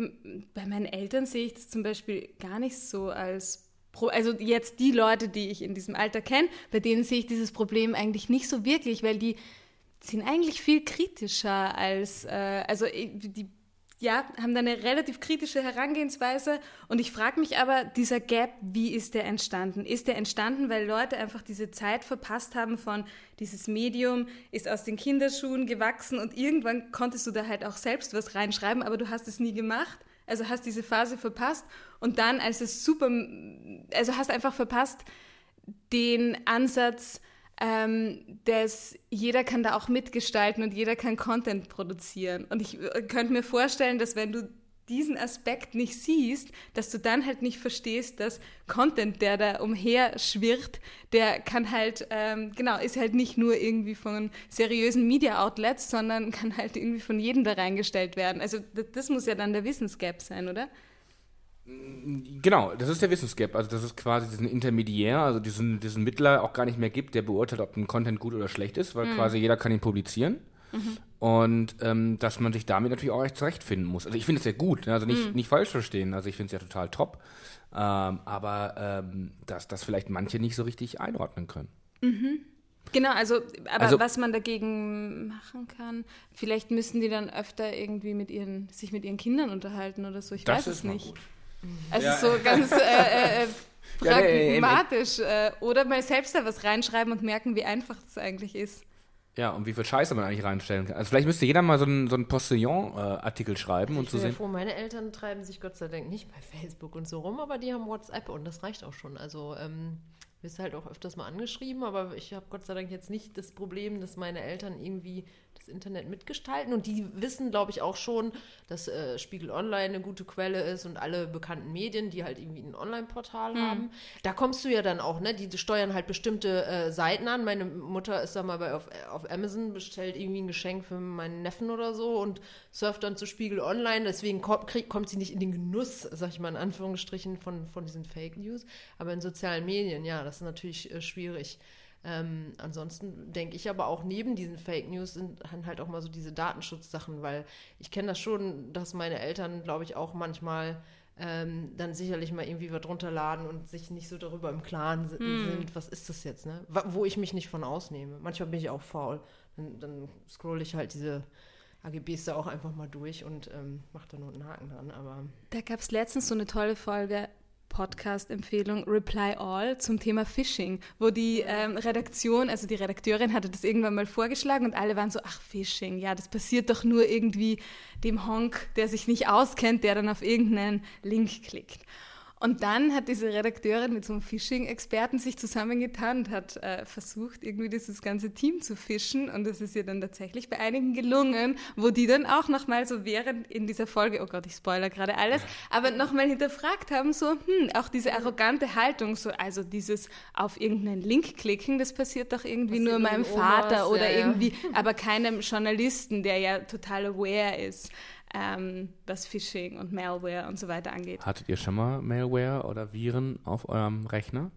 bei meinen Eltern sehe ich das zum Beispiel gar nicht so als also jetzt die Leute, die ich in diesem Alter kenne, bei denen sehe ich dieses Problem eigentlich nicht so wirklich, weil die sind eigentlich viel kritischer als, äh, also die ja, haben da eine relativ kritische Herangehensweise. Und ich frage mich aber, dieser Gap, wie ist der entstanden? Ist der entstanden, weil Leute einfach diese Zeit verpasst haben von dieses Medium ist aus den Kinderschuhen gewachsen und irgendwann konntest du da halt auch selbst was reinschreiben, aber du hast es nie gemacht. Also hast diese Phase verpasst und dann, als es super, also hast einfach verpasst, den Ansatz, ähm, dass jeder kann da auch mitgestalten und jeder kann Content produzieren. Und ich äh, könnte mir vorstellen, dass wenn du diesen Aspekt nicht siehst, dass du dann halt nicht verstehst, dass Content, der da umher schwirrt, der kann halt, ähm, genau, ist halt nicht nur irgendwie von seriösen Media-Outlets, sondern kann halt irgendwie von jedem da reingestellt werden. Also das, das muss ja dann der Wissensgap sein, oder? Genau, das ist der Wissensgap. Also, dass es quasi diesen Intermediär, also diesen, diesen Mittler auch gar nicht mehr gibt, der beurteilt, ob ein Content gut oder schlecht ist, weil mhm. quasi jeder kann ihn publizieren. Mhm. Und ähm, dass man sich damit natürlich auch echt zurechtfinden muss. Also, ich finde es ja gut, ne? also nicht, mhm. nicht falsch verstehen. Also, ich finde es ja total top. Ähm, aber ähm, dass das vielleicht manche nicht so richtig einordnen können. Mhm. Genau, also, aber also, was man dagegen machen kann, vielleicht müssen die dann öfter irgendwie mit ihren, sich mit ihren Kindern unterhalten oder so. Ich weiß es nicht. Gut. Also ja. so ganz äh, äh, äh pragmatisch. Ja, nee, oder mal selbst da was reinschreiben und merken, wie einfach das eigentlich ist. Ja, und wie viel Scheiße man eigentlich reinstellen kann. Also vielleicht müsste jeder mal so einen, so einen Postillon-Artikel schreiben ich und zu sehen. Froh, meine Eltern treiben sich Gott sei Dank nicht bei Facebook und so rum, aber die haben WhatsApp und das reicht auch schon. Also ähm, wirst halt auch öfters mal angeschrieben, aber ich habe Gott sei Dank jetzt nicht das Problem, dass meine Eltern irgendwie das Internet mitgestalten. Und die wissen, glaube ich, auch schon, dass äh, Spiegel Online eine gute Quelle ist und alle bekannten Medien, die halt irgendwie ein Online-Portal mhm. haben. Da kommst du ja dann auch, ne? Die steuern halt bestimmte äh, Seiten an. Meine Mutter ist da mal bei, auf, auf Amazon, bestellt irgendwie ein Geschenk für meinen Neffen oder so und surft dann zu Spiegel Online. Deswegen kommt, krieg, kommt sie nicht in den Genuss, sag ich mal in Anführungsstrichen, von, von diesen Fake News. Aber in sozialen Medien, ja, das ist natürlich äh, schwierig. Ähm, ansonsten denke ich aber auch neben diesen Fake News sind halt auch mal so diese Datenschutzsachen, weil ich kenne das schon, dass meine Eltern, glaube ich, auch manchmal ähm, dann sicherlich mal irgendwie was runterladen und sich nicht so darüber im Klaren sind, hm. was ist das jetzt, ne? Wo ich mich nicht von ausnehme. Manchmal bin ich auch faul. Dann, dann scroll ich halt diese AGBs da auch einfach mal durch und ähm, mache da nur einen Haken dran. Aber da gab es letztens so eine tolle Folge Podcast-Empfehlung Reply All zum Thema Phishing, wo die ähm, Redaktion, also die Redakteurin hatte das irgendwann mal vorgeschlagen und alle waren so, ach Phishing, ja, das passiert doch nur irgendwie dem Honk, der sich nicht auskennt, der dann auf irgendeinen Link klickt. Und dann hat diese Redakteurin mit so einem Phishing-Experten sich zusammengetan und hat äh, versucht, irgendwie dieses ganze Team zu fischen. Und das ist ihr dann tatsächlich bei einigen gelungen, wo die dann auch nochmal so während in dieser Folge, oh Gott, ich spoiler gerade alles, aber nochmal hinterfragt haben, so, hm, auch diese arrogante Haltung, so, also dieses auf irgendeinen Link klicken, das passiert doch irgendwie nur meinem Vater Omas, oder ja, irgendwie, ja. aber keinem Journalisten, der ja total aware ist ähm, was Phishing und Malware und so weiter angeht. Hattet ihr schon mal Malware oder Viren auf eurem Rechner?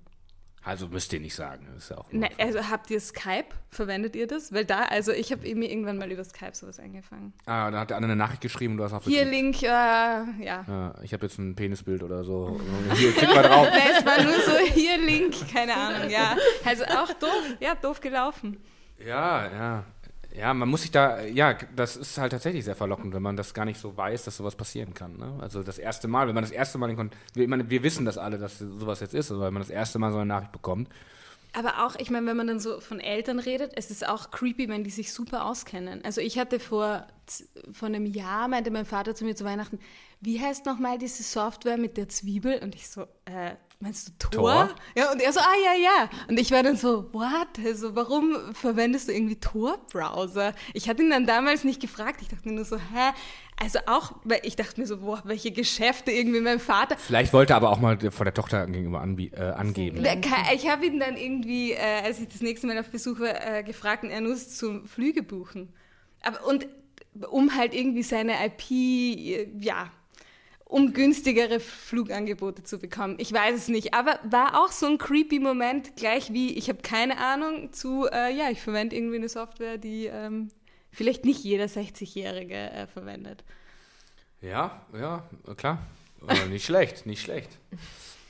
Also müsst ihr nicht sagen. ist ja auch ne, also habt ihr Skype? Verwendet ihr das? Weil da, also ich habe mir irgendwann mal über Skype sowas angefangen. Ah, da hat der andere eine Nachricht geschrieben und du hast auf Hier Link, äh, ja. ja. Ich habe jetzt ein Penisbild oder so. hier, klick mal drauf. es war nur so, hier Link, keine Ahnung, ja. Also auch doof, ja, doof gelaufen. Ja, ja. Ja, man muss sich da, ja, das ist halt tatsächlich sehr verlockend, wenn man das gar nicht so weiß, dass sowas passieren kann. Ne? Also das erste Mal, wenn man das erste Mal, den wir, meine, wir wissen das alle, dass sowas jetzt ist, weil man das erste Mal so eine Nachricht bekommt. Aber auch, ich meine, wenn man dann so von Eltern redet, es ist auch creepy, wenn die sich super auskennen. Also ich hatte vor, vor einem Jahr, meinte mein Vater zu mir zu Weihnachten, wie heißt nochmal diese Software mit der Zwiebel? Und ich so, äh, meinst du Tor? Tor? Ja, und er so, ah ja, ja. Und ich war dann so, what? Also warum verwendest du irgendwie Tor-Browser? Ich hatte ihn dann damals nicht gefragt. Ich dachte mir nur so, hä? Also auch, weil ich dachte mir so, boah, welche Geschäfte irgendwie mein Vater. Vielleicht wollte er aber auch mal vor der Tochter gegenüber äh, angeben. Ich habe ihn dann irgendwie, äh, als ich das nächste Mal auf Besuch war, äh, gefragt er nur zum Flüge buchen. Aber, und um halt irgendwie seine IP, äh, ja, um günstigere Flugangebote zu bekommen. Ich weiß es nicht, aber war auch so ein creepy Moment, gleich wie ich habe keine Ahnung zu, äh, ja, ich verwende irgendwie eine Software, die ähm, vielleicht nicht jeder 60-Jährige äh, verwendet. Ja, ja, klar. Äh, nicht schlecht, nicht schlecht.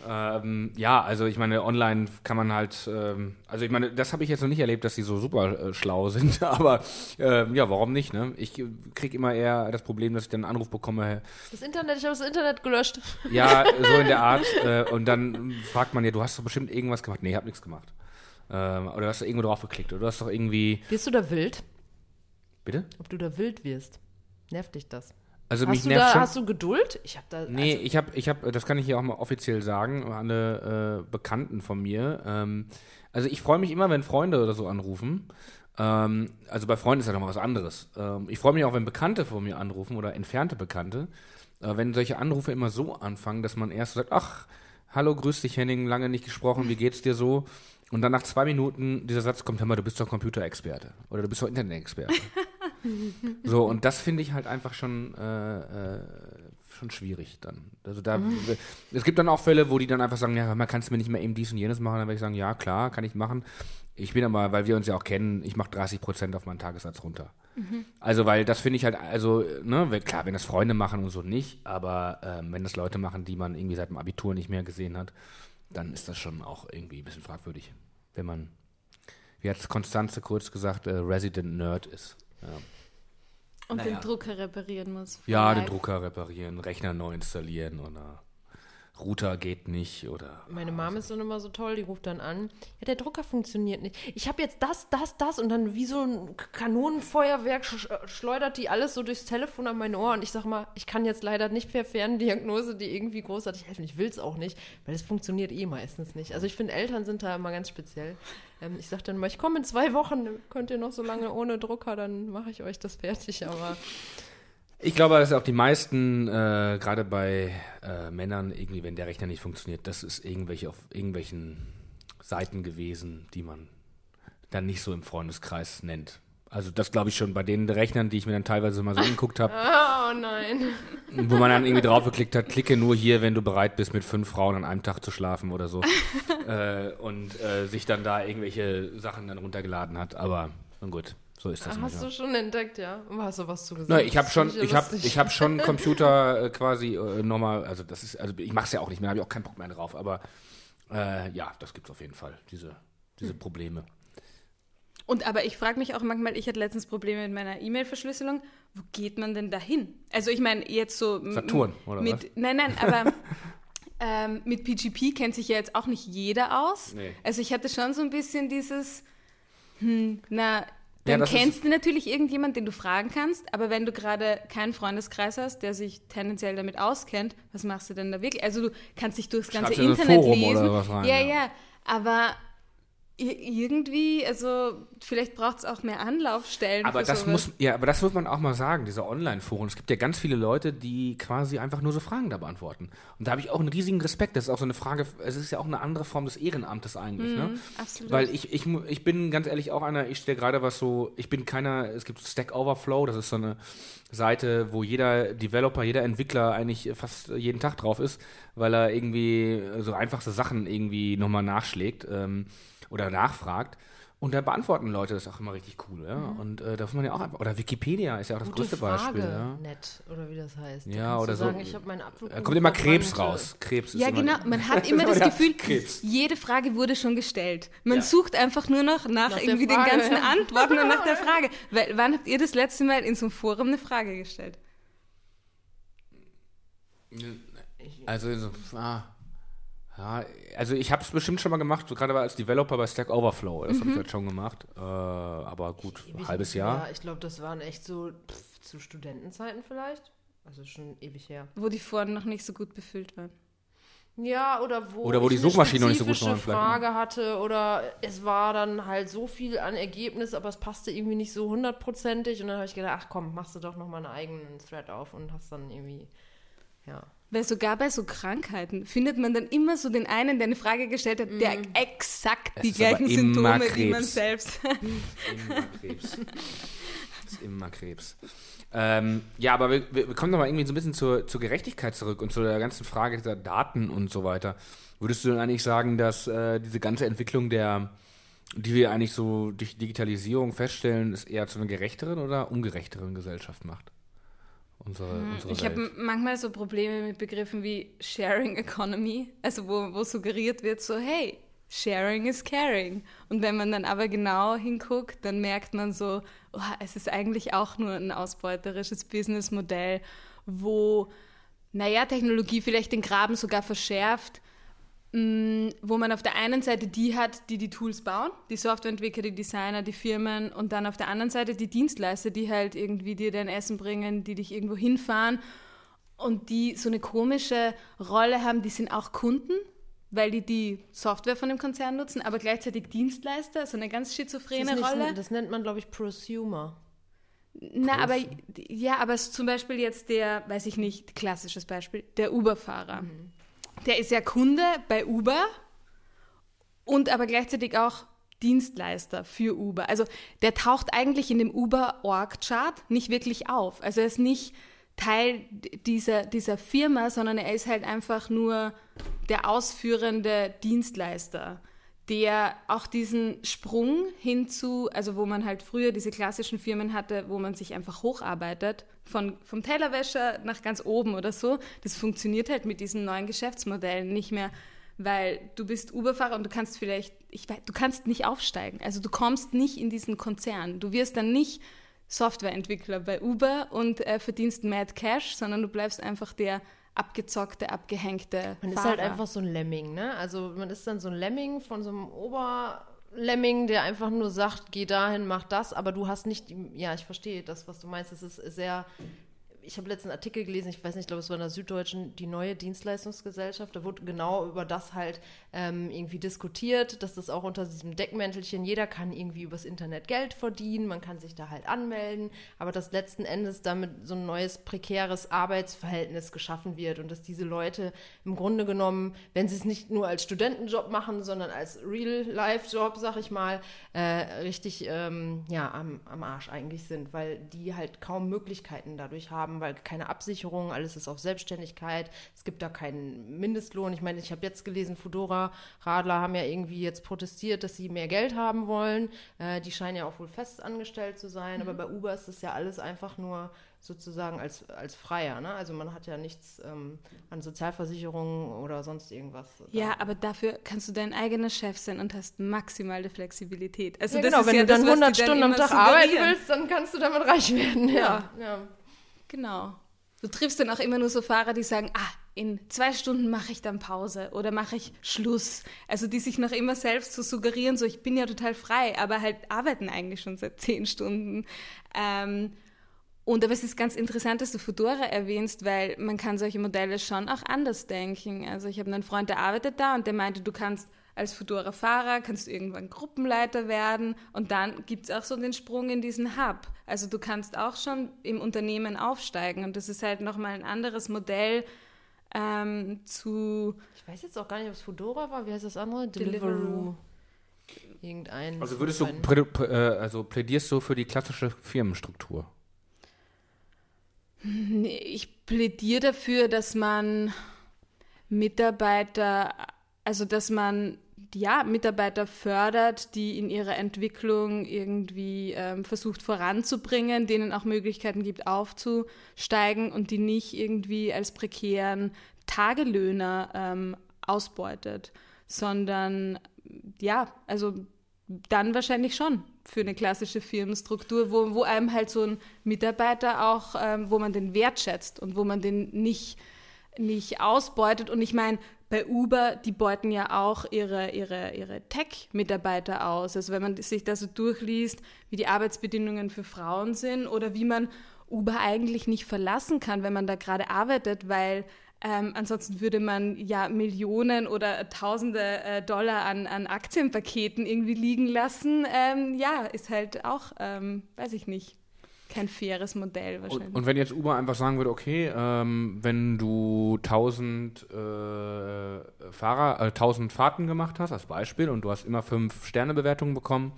Ähm, ja, also ich meine, online kann man halt, ähm, also ich meine, das habe ich jetzt noch nicht erlebt, dass sie so super äh, schlau sind, aber äh, ja, warum nicht, ne? Ich kriege immer eher das Problem, dass ich dann einen Anruf bekomme. Das Internet, ich habe das Internet gelöscht. Ja, so in der Art. Äh, und dann fragt man ja, du hast doch bestimmt irgendwas gemacht. Nee, ich habe nichts gemacht. Ähm, oder hast du irgendwo drauf geklickt oder du hast doch irgendwie. Wirst du da wild? Bitte? Ob du da wild wirst? Nervt dich das? Also hast mich du nervt da, schon. hast du Geduld? Ich habe da. Nee, also, ich habe, ich hab, das kann ich hier auch mal offiziell sagen, alle äh, Bekannten von mir. Ähm, also ich freue mich immer, wenn Freunde oder so anrufen. Ähm, also bei Freunden ist ja nochmal was anderes. Ähm, ich freue mich auch, wenn Bekannte von mir anrufen oder entfernte Bekannte. Äh, wenn solche Anrufe immer so anfangen, dass man erst sagt, ach, hallo, grüß dich Henning, lange nicht gesprochen, wie geht's dir so? Und dann nach zwei Minuten dieser Satz kommt, hör mal, du bist doch Computerexperte oder du bist doch Internet-Experte. so, und das finde ich halt einfach schon, äh, äh, schon schwierig dann. Also da, es gibt dann auch Fälle, wo die dann einfach sagen, ja, man kann es mir nicht mehr eben dies und jenes machen. Dann werde ich sagen, ja, klar, kann ich machen. Ich bin aber, weil wir uns ja auch kennen, ich mache 30 Prozent auf meinen Tagessatz runter. Also, weil das finde ich halt, also, ne, klar, wenn das Freunde machen und so nicht, aber ähm, wenn das Leute machen, die man irgendwie seit dem Abitur nicht mehr gesehen hat, dann ist das schon auch irgendwie ein bisschen fragwürdig. Wenn man, wie hat Konstanze kurz gesagt, äh, Resident Nerd ist. Ja. Und Naja. den Drucker reparieren muss. Ja, den. Drucker reparieren, Rechner neu installieren oder Router geht nicht oder. Meine Mom ist dann immer so toll, die ruft dann an. Ja, der Drucker funktioniert nicht. Ich habe jetzt das, das, das und dann wie so ein Kanonenfeuerwerk sch schleudert die alles so durchs Telefon an mein Ohr und ich sag mal, ich kann jetzt leider nicht per Ferndiagnose die irgendwie großartig helfen. Ich will es auch nicht, weil es funktioniert eh meistens nicht. Also ich finde, Eltern sind da immer ganz speziell. Ähm, ich sag dann immer, ich komme in zwei Wochen, könnt ihr noch so lange ohne Drucker, dann mache ich euch das fertig. Aber Ich glaube, dass auch die meisten, äh, gerade bei äh, Männern, irgendwie, wenn der Rechner nicht funktioniert, das ist irgendwelche auf irgendwelchen Seiten gewesen, die man dann nicht so im Freundeskreis nennt. Also das glaube ich schon bei den Rechnern, die ich mir dann teilweise mal so angeguckt habe, oh nein. wo man dann irgendwie draufgeklickt hat, klicke nur hier, wenn du bereit bist, mit fünf Frauen an einem Tag zu schlafen oder so. äh, und äh, sich dann da irgendwelche Sachen dann runtergeladen hat. Aber nun gut, so ist das Hast manchmal. du schon entdeckt, ja? Hast du was zu gesagt? Na, ich habe schon, ich habe, ich habe schon Computer äh, quasi äh, nochmal, also das ist, also ich mache es ja auch nicht mehr, habe ich auch keinen Bock mehr drauf, aber äh, ja, das gibt's auf jeden Fall, diese, diese Hm. Probleme. Und aber ich frage mich auch manchmal, ich hatte letztens Probleme mit meiner E-Mail-Verschlüsselung. Wo geht man denn dahin? Also ich meine, jetzt so Saturn, oder mit, was? Nein, nein, aber ähm, mit PGP kennt sich ja jetzt auch nicht jeder aus. Nee. Also ich hatte schon so ein bisschen dieses, hm, na, Ja, dann das kennst du natürlich irgendjemand, den du fragen kannst, aber wenn du gerade keinen Freundeskreis hast, der sich tendenziell damit auskennt, was machst du denn da wirklich? Also du kannst dich durchs ganze Internet lesen. ja, ja. ja, aber irgendwie, also vielleicht braucht es auch mehr Anlaufstellen. Aber das sowas. muss, ja, aber das muss man auch mal sagen, diese Online-Foren. Es gibt ja ganz viele Leute, die quasi einfach nur so Fragen da beantworten. Und da habe ich auch einen riesigen Respekt. Das ist auch so eine Frage, es ist ja auch eine andere Form des Ehrenamtes eigentlich, ne? Mhm, absolut. Weil ich, ich, ich bin ganz ehrlich auch einer, ich stelle gerade was so, ich bin keiner, es gibt Stack Overflow, das ist so eine Seite, wo jeder Developer, jeder Entwickler eigentlich fast jeden Tag drauf ist, weil er irgendwie so einfachste Sachen irgendwie nochmal nachschlägt ähm, oder nachfragt. Und da beantworten Leute das auch immer richtig cool, ja. Und äh, da muss man ja auch einfach, oder Wikipedia ist ja auch das Gute größte Frage, Beispiel, ja. nett, oder wie das heißt. Da Ja, oder so. Sagen, ich meinen Apfel. Da kommt immer Krebs raus. Krebs ist ja, immer, genau. Man hat immer das Ja, Gefühl, Krebs. jede Frage wurde schon gestellt. Man Ja. sucht einfach nur noch nach, der irgendwie den ganzen Antworten und nach der Frage. Weil, wann habt ihr das letzte Mal in so einem Forum eine Frage gestellt? Also, so, ah, ja, also ich habe es bestimmt schon mal gemacht, so gerade als Developer bei Stack Overflow. Das habe ich halt schon gemacht. Äh, aber gut, ein halbes Jahr. Ja, ich glaube, das waren echt so pff, zu Studentenzeiten vielleicht. Also schon ewig her. Wo die Foren noch nicht so gut befüllt waren. Ja, oder wo, Oder wo ich die eine Suchmaschinen noch nicht so gut waren vielleicht? Frage hatte oder es war dann halt so viel an Ergebnis, aber es passte irgendwie nicht so hundertprozentig und dann habe ich gedacht, ach komm, machst du doch noch mal einen eigenen Thread auf und hast dann irgendwie, ja. Weil sogar bei so Krankheiten findet man dann immer so den einen, der eine Frage gestellt hat, der Mhm. exakt Es die gleichen Symptome wie man Krebs. selbst. Immer Krebs. Das ist immer Krebs. Ähm, ja, aber wir, wir kommen noch mal irgendwie so ein bisschen zur, zur Gerechtigkeit zurück und zu der ganzen Frage dieser Daten und so weiter. Würdest du denn eigentlich sagen, dass äh, diese ganze Entwicklung der, die wir eigentlich so durch Digitalisierung feststellen, es eher zu einer gerechteren oder ungerechteren Gesellschaft macht? Unsere, Hm, unsere Ich habe manchmal so Probleme mit Begriffen wie Sharing Economy, also wo, wo suggeriert wird, so hey, Sharing is caring. Und wenn man dann aber genau hinguckt, dann merkt man so, oh, es ist eigentlich auch nur ein ausbeuterisches Businessmodell, wo, naja, Technologie vielleicht den Graben sogar verschärft, wo man auf der einen Seite die hat, die die Tools bauen, die Softwareentwickler, die Designer, die Firmen und dann auf der anderen Seite die Dienstleister, die halt irgendwie dir dein Essen bringen, die dich irgendwo hinfahren und die so eine komische Rolle haben, die sind auch Kunden, weil die die Software von dem Konzern nutzen, aber gleichzeitig Dienstleister, so eine ganz Das, schizophrene nicht, Rolle. das nennt man, glaube ich, Prosumer. Na, aber ja, aber zum Beispiel jetzt der, weiß ich nicht, klassisches Beispiel, der Uber-Fahrer. Der ist ja Kunde bei Uber und aber gleichzeitig auch Dienstleister für Uber. Also der taucht eigentlich in dem Uber-Org-Chart nicht wirklich auf. Also er ist nicht Teil dieser, dieser Firma, sondern er ist halt einfach nur der ausführende Dienstleister, der auch diesen Sprung hinzu, also wo man halt früher diese klassischen Firmen hatte, wo man sich einfach hocharbeitet, von, vom Tellerwäscher nach ganz oben oder so, das funktioniert halt mit diesen neuen Geschäftsmodellen nicht mehr, weil du bist Uberfahrer und du kannst vielleicht, ich weiß, du kannst nicht aufsteigen, also du kommst nicht in diesen Konzern, du wirst dann nicht Softwareentwickler bei Uber und äh, verdienst Mad Cash, sondern du bleibst einfach der abgezockte, abgehängte Man Fahrer. ist halt einfach so ein Lemming, ne? Also man ist dann so ein Lemming von so einem Oberlemming, der einfach nur sagt, geh dahin, mach das, aber du hast nicht, ja, ich verstehe das, was du meinst. Es ist sehr, ich habe letzten Artikel gelesen, ich weiß nicht, ich glaube, es war in der Süddeutschen, die neue Dienstleistungsgesellschaft, da wurde genau über das halt ähm, irgendwie diskutiert, dass das auch unter diesem Deckmäntelchen, jeder kann irgendwie übers Internet Geld verdienen, man kann sich da halt anmelden, aber dass letzten Endes damit so ein neues prekäres Arbeitsverhältnis geschaffen wird und dass diese Leute im Grunde genommen, wenn sie es nicht nur als Studentenjob machen, sondern als Real-Life-Job, sag ich mal, äh, richtig ähm, ja, am, am Arsch eigentlich sind, weil die halt kaum Möglichkeiten dadurch haben, weil keine Absicherung, alles ist auf Selbstständigkeit, es gibt da keinen Mindestlohn. Ich meine, ich habe jetzt gelesen, Fudora Radler haben ja irgendwie jetzt protestiert, dass sie mehr Geld haben wollen. Äh, die scheinen ja auch wohl fest angestellt zu sein, aber bei Uber ist das ja alles einfach nur sozusagen als, als Freier. Ne? Also man hat ja nichts ähm, an Sozialversicherungen oder sonst irgendwas. Ja, aber dafür kannst du dein eigener Chef sein und hast maximale Flexibilität. Also Ja, genau, wenn ja du dann was 100 die dann Stunden am Tag arbeiten willst, dann kannst du damit reich werden. Ja. ja. Genau. Du triffst dann auch immer nur so Fahrer, die sagen, ah, in zwei Stunden mache ich dann Pause oder mache ich Schluss. Also die sich noch immer selbst so suggerieren, so ich bin ja total frei, aber halt arbeiten eigentlich schon seit zehn Stunden. Ähm, und aber es ist ganz interessant, dass du Fedora erwähnst, weil man kann solche Modelle schon auch anders denken. Also ich habe einen Freund, der arbeitet da und der meinte, du kannst als Fedora-Fahrer, kannst du irgendwann Gruppenleiter werden und dann gibt es auch so den Sprung in diesen Hub. Also du kannst auch schon im Unternehmen aufsteigen und das ist halt nochmal ein anderes Modell ähm, zu... Ich weiß jetzt auch gar nicht, ob es Fedora war. Wie heißt das andere? Deliveroo. Deliveroo. Irgendein. Also würdest du, prä, prä, äh, also plädierst du für die klassische Firmenstruktur? Nee, Ich plädiere dafür, dass man Mitarbeiter, also dass man ja, Mitarbeiter fördert, die in ihrer Entwicklung irgendwie ähm, versucht voranzubringen, denen auch Möglichkeiten gibt, aufzusteigen und die nicht irgendwie als prekären Tagelöhner ähm, ausbeutet, sondern ja, also dann wahrscheinlich schon für eine klassische Firmenstruktur, wo, wo einem halt so ein Mitarbeiter auch, ähm, wo man den wertschätzt und wo man den nicht, nicht ausbeutet. Und ich meine, bei Uber, die beuten ja auch ihre, ihre, ihre Tech-Mitarbeiter aus. Also wenn man sich da so durchliest, wie die Arbeitsbedingungen für Frauen sind oder wie man Uber eigentlich nicht verlassen kann, wenn man da gerade arbeitet, weil ähm, ansonsten würde man ja Millionen oder Tausende äh, Dollar an, an Aktienpaketen irgendwie liegen lassen. Ähm, ja, ist halt auch, ähm, weiß ich nicht, kein faires Modell wahrscheinlich. Und, und wenn jetzt Uber einfach sagen würde, okay, ähm, wenn du 1000 äh, Fahrer, äh, 1000 Fahrten gemacht hast, als Beispiel, und du hast immer 5 Sternebewertungen bekommen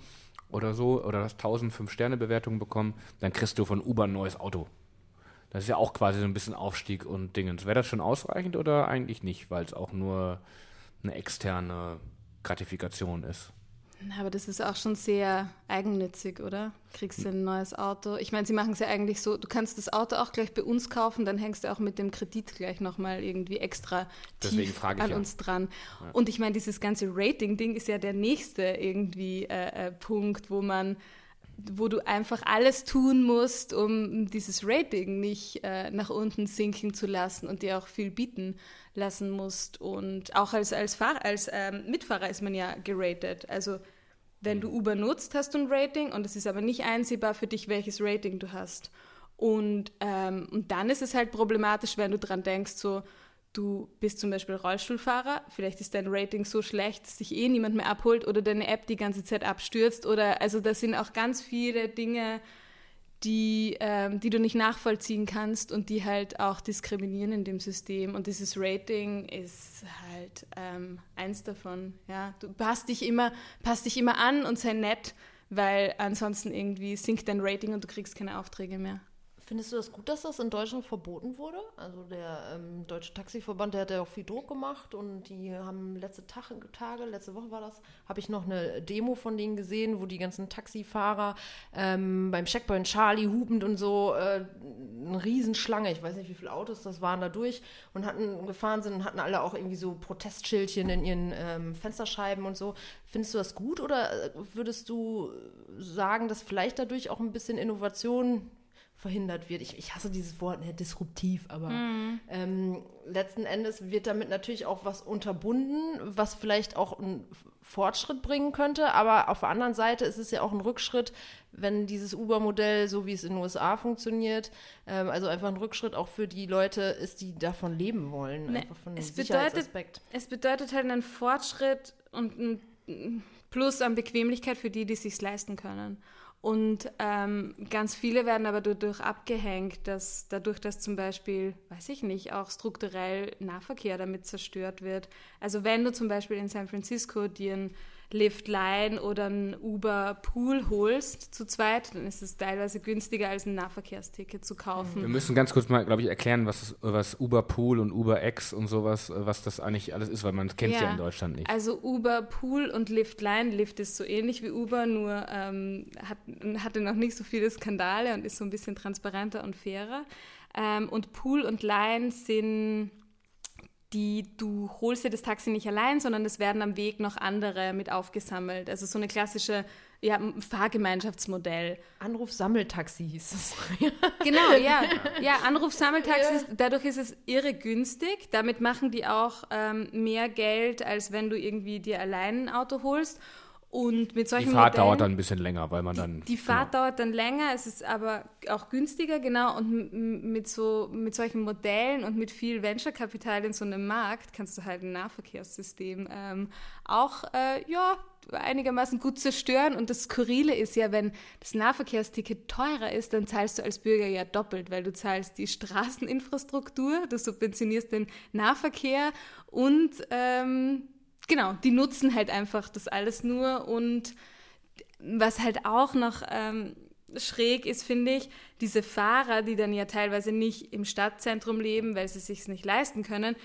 oder so, oder hast 1000 5-Sterne-Bewertungen bekommen, dann kriegst du von Uber ein neues Auto. Das ist ja auch quasi so ein bisschen Aufstieg und Dingens. Wäre das schon ausreichend oder eigentlich nicht, weil es auch nur eine externe Gratifikation ist? Aber das ist auch schon sehr eigennützig, oder? Kriegst du ein neues Auto? Ich meine, sie machen es ja eigentlich so, du kannst das Auto auch gleich bei uns kaufen, dann hängst du auch mit dem Kredit gleich nochmal irgendwie extra tief an ja. uns dran. Ja. Und ich meine, dieses ganze Rating-Ding ist ja der nächste irgendwie äh, äh, Punkt, wo man wo du einfach alles tun musst, um dieses Rating nicht äh, nach unten sinken zu lassen und dir auch viel bieten lassen musst. Und auch als, als, Fahr als ähm, Mitfahrer ist man ja geratet. Also wenn du Uber nutzt, hast du ein Rating und es ist aber nicht einsehbar für dich, welches Rating du hast. Und, ähm, und dann ist es halt problematisch, wenn du dran denkst, so, du bist zum Beispiel Rollstuhlfahrer, vielleicht ist dein Rating so schlecht, dass dich eh niemand mehr abholt oder deine App die ganze Zeit abstürzt oder also da sind auch ganz viele Dinge, die, ähm, die du nicht nachvollziehen kannst und die halt auch diskriminieren in dem System. Und dieses Rating ist halt ähm, eins davon. Ja, du passt dich immer, passt dich immer an und sei nett, weil ansonsten irgendwie sinkt dein Rating und du kriegst keine Aufträge mehr. Findest du das gut, dass das in Deutschland verboten wurde? Also der ähm, Deutsche Taxiverband, der hat ja auch viel Druck gemacht und die haben letzte Tag, Tage, letzte Woche war das, habe ich noch eine Demo von denen gesehen, wo die ganzen Taxifahrer ähm, beim Checkpoint Charlie hupend und so äh, eine Riesenschlange, ich weiß nicht, wie viele Autos das waren, da durch und hatten gefahren sind und hatten alle auch irgendwie so Protestschildchen in ihren ähm, Fensterscheiben und so. Findest du das gut oder äh, würdest du sagen, dass vielleicht dadurch auch ein bisschen Innovation verhindert wird. Ich, ich hasse dieses Wort, ne, disruptiv, aber mhm. ähm, letzten Endes wird damit natürlich auch was unterbunden, was vielleicht auch einen Fortschritt bringen könnte. Aber auf der anderen Seite ist es ja auch ein Rückschritt, wenn dieses Uber-Modell, so wie es in den USA funktioniert, ähm, also einfach ein Rückschritt auch für die Leute ist, die davon leben wollen. Ne, es, bedeutet, es bedeutet halt einen Fortschritt und ein Plus an Bequemlichkeit für die, die es sich leisten können. Und ähm, ganz viele werden aber dadurch abgehängt, dass dadurch, dass zum Beispiel, weiß ich nicht, auch strukturell Nahverkehr damit zerstört wird. Also wenn du zum Beispiel in San Francisco dir ein Lyft Line oder ein Uber Pool holst zu zweit, dann ist es teilweise günstiger als ein Nahverkehrsticket zu kaufen. Wir müssen ganz kurz mal, glaube ich, erklären, was, was Uber Pool und Uber X und sowas, was das eigentlich alles ist, weil man kennt ja. ja. in Deutschland nicht. Also Uber Pool und Lyft Line, Lyft ist so ähnlich wie Uber, nur ähm, hat, hatte noch nicht so viele Skandale und ist so ein bisschen transparenter und fairer. Ähm, und Pool und Line sind die du holst dir das Taxi nicht allein, sondern es werden am Weg noch andere mit aufgesammelt. Also so eine klassische ja, Fahrgemeinschaftsmodell. Anruf-Sammeltaxi hieß es. genau, ja. Ja, Anruf-Sammeltaxi, ja. dadurch ist es irre günstig. Damit machen die auch ähm, mehr Geld, als wenn du irgendwie dir allein ein Auto holst. Und mit solchen Die Fahrt Modellen, dauert dann ein bisschen länger, weil man die, dann. Die Fahrt genau. dauert dann länger, es ist aber auch günstiger, genau. Und mit, so, mit solchen Modellen und mit viel Venture-Kapital in so einem Markt kannst du halt ein Nahverkehrssystem ähm, auch äh, ja, einigermaßen gut zerstören. Und das Skurrile ist ja, wenn das Nahverkehrsticket teurer ist, dann zahlst du als Bürger ja doppelt, weil du zahlst die Straßeninfrastruktur, du subventionierst den Nahverkehr und ähm, genau, die nutzen halt einfach das alles nur und was halt auch noch ähm, schräg ist, finde ich, diese Fahrer, die dann ja teilweise nicht im Stadtzentrum leben, weil sie sich nicht leisten können,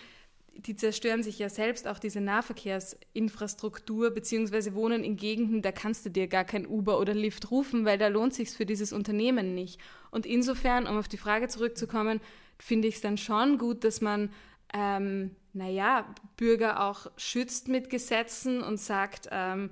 die zerstören sich ja selbst auch diese Nahverkehrsinfrastruktur, beziehungsweise wohnen in Gegenden, da kannst du dir gar kein Uber oder Lift rufen, weil da lohnt sich für dieses Unternehmen nicht. Und insofern, um auf die Frage zurückzukommen, finde ich es dann schon gut, dass man ähm, naja, Bürger auch schützt mit Gesetzen und sagt, ähm,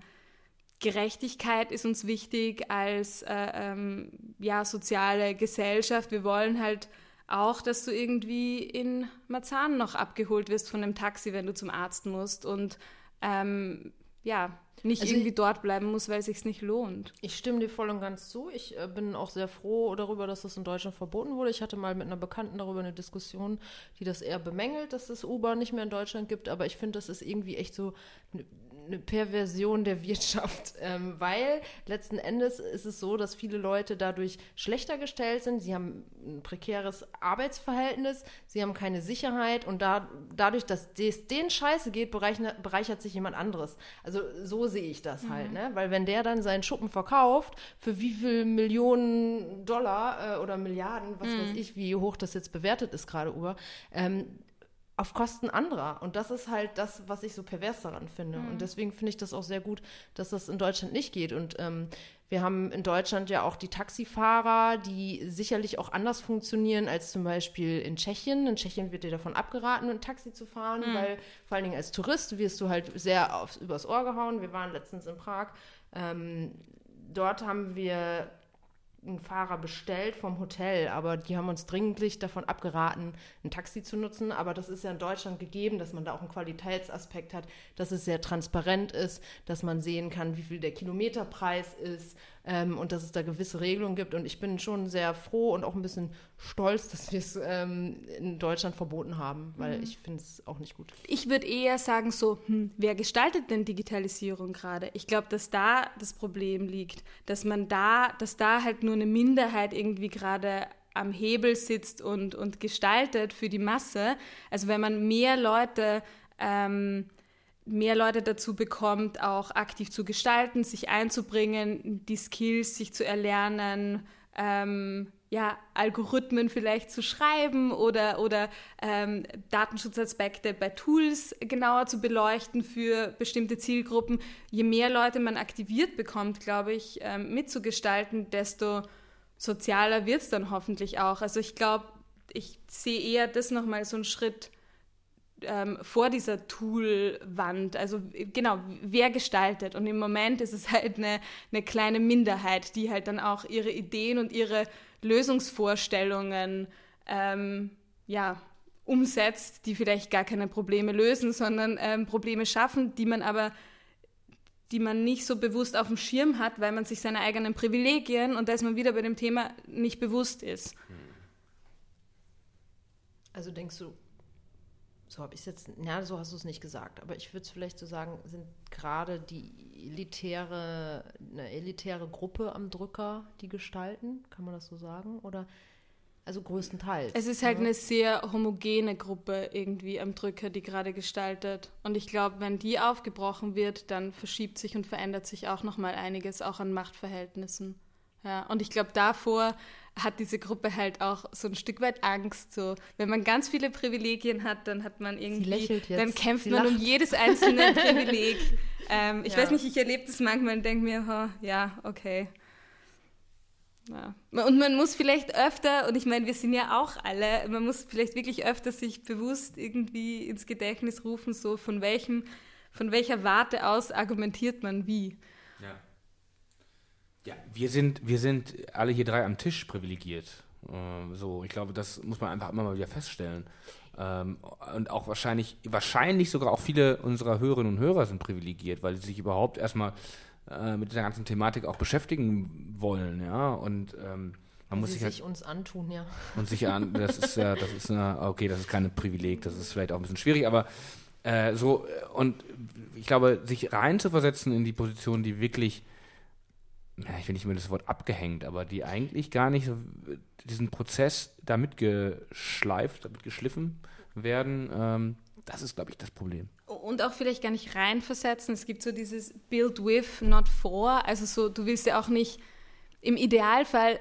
Gerechtigkeit ist uns wichtig als äh, ähm, ja, soziale Gesellschaft. Wir wollen halt auch, dass du irgendwie in Marzahn noch abgeholt wirst von einem Taxi, wenn du zum Arzt musst. Und ähm, ja, nicht also irgendwie ich, dort bleiben muss, weil es sich nicht lohnt. Ich stimme dir voll und ganz zu. Ich äh, bin auch sehr froh darüber, dass das in Deutschland verboten wurde. Ich hatte mal mit einer Bekannten darüber eine Diskussion, die das eher bemängelt, dass es Uber nicht mehr in Deutschland gibt. Aber ich finde, das ist irgendwie echt so eine Perversion der Wirtschaft, ähm, weil letzten Endes ist es so, dass viele Leute dadurch schlechter gestellt sind. Sie haben ein prekäres Arbeitsverhältnis, sie haben keine Sicherheit und da, dadurch, dass es denen scheiße geht, bereichert, sich jemand anderes. Also so sehe ich das halt, mhm. ne? weil wenn der dann seinen Schuppen verkauft, für wie viel Millionen Dollar äh, oder Milliarden, was mhm. weiß ich, wie hoch das jetzt bewertet ist gerade, Uber, ähm, auf Kosten anderer. Und das ist halt das, was ich so pervers daran finde. Mhm. Und deswegen finde ich das auch sehr gut, dass das in Deutschland nicht geht. Und ähm, wir haben in Deutschland ja auch die Taxifahrer, die sicherlich auch anders funktionieren als zum Beispiel in Tschechien. In Tschechien wird dir davon abgeraten, ein Taxi zu fahren, mhm. weil vor allen Dingen als Tourist wirst du halt sehr aufs, übers Ohr gehauen. Wir waren letztens in Prag. Ähm, dort haben wir einen Fahrer bestellt vom Hotel, aber die haben uns dringlich davon abgeraten, ein Taxi zu nutzen. Aber das ist ja in Deutschland gegeben, dass man da auch einen Qualitätsaspekt hat, dass es sehr transparent ist, dass man sehen kann, wie viel der Kilometerpreis ist, ähm, und dass es da gewisse Regelungen gibt. Und ich bin schon sehr froh und auch ein bisschen stolz, dass wir es ähm, in Deutschland verboten haben, weil mhm. ich finde es auch nicht gut. Ich würde eher sagen so, hm, wer gestaltet denn Digitalisierung gerade? Ich glaube, dass da das Problem liegt, dass man da, dass da halt nur eine Minderheit irgendwie gerade am Hebel sitzt und, und gestaltet für die Masse. Also wenn man mehr Leute ähm, mehr Leute dazu bekommt, auch aktiv zu gestalten, sich einzubringen, die Skills sich zu erlernen, ähm, ja, Algorithmen vielleicht zu schreiben oder, oder ähm, Datenschutzaspekte bei Tools genauer zu beleuchten für bestimmte Zielgruppen. Je mehr Leute man aktiviert bekommt, glaube ich, ähm, mitzugestalten, desto sozialer wird es dann hoffentlich auch. Also ich glaube, ich sehe eher das nochmal so einen Schritt ähm, vor dieser Toolwand. Also genau, wer gestaltet. Und im Moment ist es halt eine, eine kleine Minderheit, die halt dann auch ihre Ideen und ihre Lösungsvorstellungen ähm, ja, umsetzt, die vielleicht gar keine Probleme lösen, sondern ähm, Probleme schaffen, die man aber die man nicht so bewusst auf dem Schirm hat, weil man sich seine eigenen Privilegien und da ist man wieder bei dem Thema nicht bewusst ist. Also denkst du, so habe ich es jetzt, ja, so hast du es nicht gesagt, aber ich würde es vielleicht so sagen, sind gerade die elitäre, eine elitäre Gruppe am Drücker, die gestalten, kann man das so sagen? Oder also größtenteils. Es ist halt ja. eine sehr homogene Gruppe irgendwie am Drücker, die gerade gestaltet. Und ich glaube, wenn die aufgebrochen wird, dann verschiebt sich und verändert sich auch nochmal einiges, auch an Machtverhältnissen. Ja, und ich glaube, davor hat diese Gruppe halt auch so ein Stück weit Angst. So, wenn man ganz viele Privilegien hat, dann hat man irgendwie, dann kämpft Sie man lacht. um jedes einzelne Privileg. ähm, ich ja. weiß nicht, ich erlebe das manchmal und denke mir, oh, ja, okay. Ja. Und man muss vielleicht öfter, und ich meine, wir sind ja auch alle, man muss vielleicht wirklich öfter sich bewusst irgendwie ins Gedächtnis rufen, so von welchem, von welcher Warte aus argumentiert man wie. Ja. Wir sind, wir sind alle hier drei am Tisch privilegiert. Äh, so, ich glaube, das muss man einfach immer mal wieder feststellen. Ähm, und auch wahrscheinlich, wahrscheinlich sogar auch viele unserer Hörerinnen und Hörer sind privilegiert, weil sie sich überhaupt erstmal äh, mit der ganzen Thematik auch beschäftigen wollen, ja. Und ähm, man muss sich, sich halt, uns antun, ja. Und sich an, das ist ja, das ist eine, okay, das ist kein Privileg, das ist vielleicht auch ein bisschen schwierig, aber äh, so, und ich glaube, sich reinzuversetzen in die Position, die wirklich ja, ich will nicht mehr das Wort abgehängt, aber die eigentlich gar nicht so diesen Prozess damit geschleift, damit geschliffen werden, ähm, das ist, glaube ich, das Problem. Und auch vielleicht gar nicht reinversetzen. Es gibt so dieses Build with, not for. Also so, du willst ja auch nicht, im Idealfall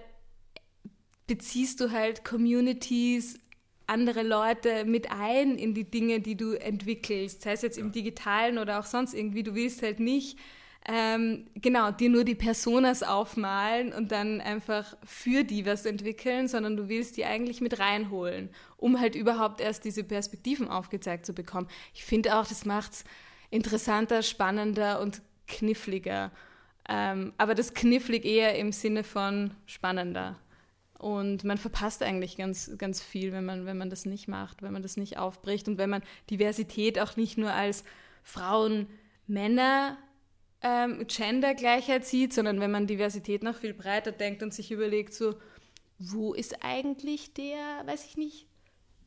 beziehst du halt Communities, andere Leute mit ein in die Dinge, die du entwickelst. Sei es jetzt ja. im digitalen oder auch sonst irgendwie. Du willst halt nicht ähm, genau, dir nur die Personas aufmalen und dann einfach für die was entwickeln, sondern du willst die eigentlich mit reinholen, um halt überhaupt erst diese Perspektiven aufgezeigt zu bekommen. Ich finde auch, das macht es interessanter, spannender und kniffliger. Ähm, aber das knifflig eher im Sinne von spannender. Und man verpasst eigentlich ganz, ganz viel, wenn man, wenn man das nicht macht, wenn man das nicht aufbricht und wenn man Diversität auch nicht nur als Frauen, Männer ähm, Gendergleichheit sieht, sondern wenn man Diversität noch viel breiter denkt und sich überlegt, so, wo ist eigentlich der, weiß ich nicht,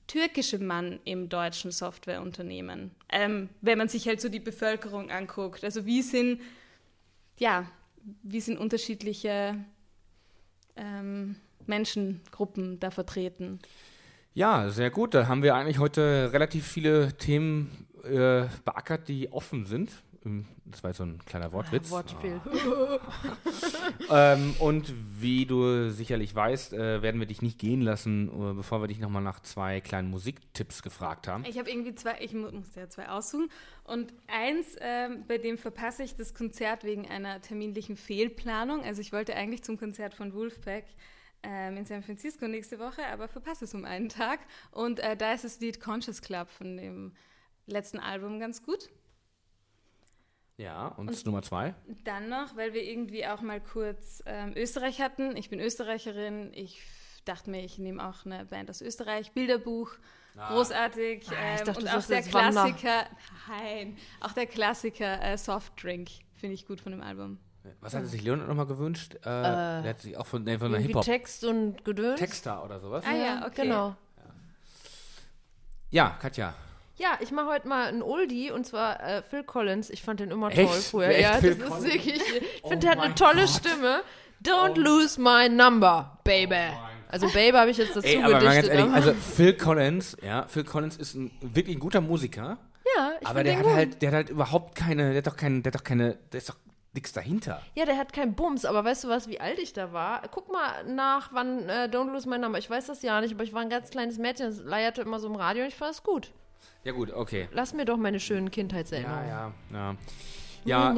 türkische Mann im deutschen Softwareunternehmen? Ähm, wenn man sich halt so die Bevölkerung anguckt. Also wie sind, ja, wie sind unterschiedliche ähm, Menschengruppen da vertreten? Ja, sehr gut. Da haben wir eigentlich heute relativ viele Themen äh, beackert, die offen sind Das war jetzt so ein kleiner Wortwitz. Wortspiel. Ähm, und wie du sicherlich weißt, äh, werden wir dich nicht gehen lassen, äh, bevor wir dich nochmal nach zwei kleinen Musiktipps gefragt haben. Ich habe irgendwie zwei, ich mu musste ja zwei aussuchen. Und eins, ähm, bei dem verpasse ich das Konzert wegen einer terminlichen Fehlplanung. Also ich wollte eigentlich zum Konzert von Wolfpack ähm, in San Francisco nächste Woche, aber verpasse es um einen Tag. Und äh, da ist das Lied Conscious Club von dem letzten Album ganz gut. Ja, und, Nummer zwei? Dann noch, weil wir irgendwie auch mal kurz ähm, Österreich hatten. Ich bin Österreicherin. Ich dachte mir, ich nehme auch eine Band aus Österreich. Bilderbuch, großartig. Ah, ich ähm, dachte, und du auch der. Klassiker, nein, auch der Klassiker äh, Softdrink finde ich gut von dem Album. Was hatte sich Leonard nochmal gewünscht? Äh, der hat sich auch von, nee, von einer Hip-Hop. Text und Gedöns. Texter oder sowas? Ah ja, okay. Genau. Ja, Katja. Ja, ich mache heute mal einen Oldie und zwar äh, Phil Collins. Ich fand den immer Echt? toll früher. Echt ja, Phil das Collins? ist wirklich. Ich Oh finde, der hat eine tolle Gott. Stimme. Don't lose my number, baby. Also Baby habe ich jetzt dazu Ey, aber gedichtet. ehrlich, also Phil Collins, ja, Phil Collins ist ein wirklich ein guter Musiker, ja, ich aber der hat gut. halt, der hat halt überhaupt keine, der hat doch keine, der hat doch keine, der ist doch nichts dahinter. Ja, der hat keinen Bums, aber weißt du was, wie alt ich da war? Guck mal nach, wann äh, Don't Lose My Number. Ich weiß das ja nicht, aber ich war ein ganz kleines Mädchen, das leierte immer so im Radio und ich fand es gut. Ja gut, okay. Lass mir doch meine schönen Kindheitserinnerungen. Ja, ja, ja. Ja,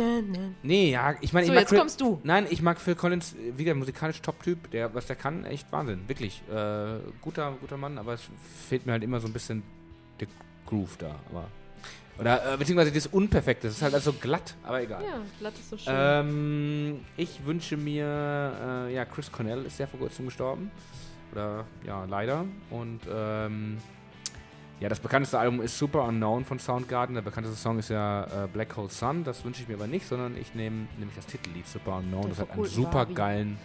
nee, ja, ich meine, So, ich mag jetzt Phil, kommst du. Nein, ich mag Phil Collins, äh, wieder musikalisch Top-Typ, der, was der kann, echt Wahnsinn, wirklich. Äh, guter, guter Mann, aber es fehlt mir halt immer so ein bisschen der Groove da, aber. Oder, äh, beziehungsweise das Unperfekte, das ist halt also glatt, aber egal. Ja, glatt ist so schön. Ähm, ich wünsche mir, äh, ja, Chris Cornell ist sehr vor kurzem gestorben. Oder, ja, leider. Und, ähm, ja, das bekannteste Album ist Super Unknown von Soundgarden. Der bekannteste Song ist ja äh, Black Hole Sun. Das wünsche ich mir aber nicht, sondern ich nehme nämlich das Titellied Super Unknown. Der das hat einen verkohlten super geilen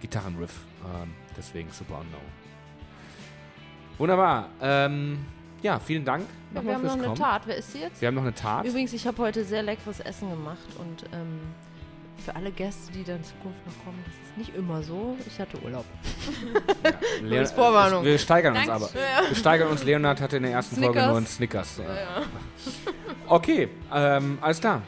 Gitarrenriff. Ähm, deswegen Super Unknown. Wunderbar. Ähm, ja, vielen Dank ja, wir haben noch eine Kommen. Tat. Wer ist sie jetzt? Wir haben noch eine Tat. Übrigens, ich habe heute sehr leckeres Essen gemacht und ähm, für alle Gäste, die dann in Zukunft noch kommen, das ist nicht immer so. Ich hatte Urlaub. Leon- als Vorwarnung. Wir steigern uns aber. Dankeschön. Wir steigern uns. Leonard hatte in der ersten Folge Snickers. nur einen Snickers. äh. Okay, ähm, alles klar.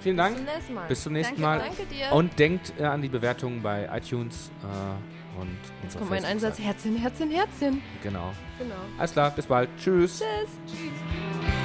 Vielen Dank. Bis zum nächsten Mal. Bis zum nächsten Danke, Mal. Danke dir. Und denkt äh, an die Bewertungen bei iTunes äh, und Jetzt kommt mein. Einsatz. Herzchen, Herzchen, Herzchen. Genau. Genau. Alles klar, bis bald. Tschüss. Tschüss. Tschüss.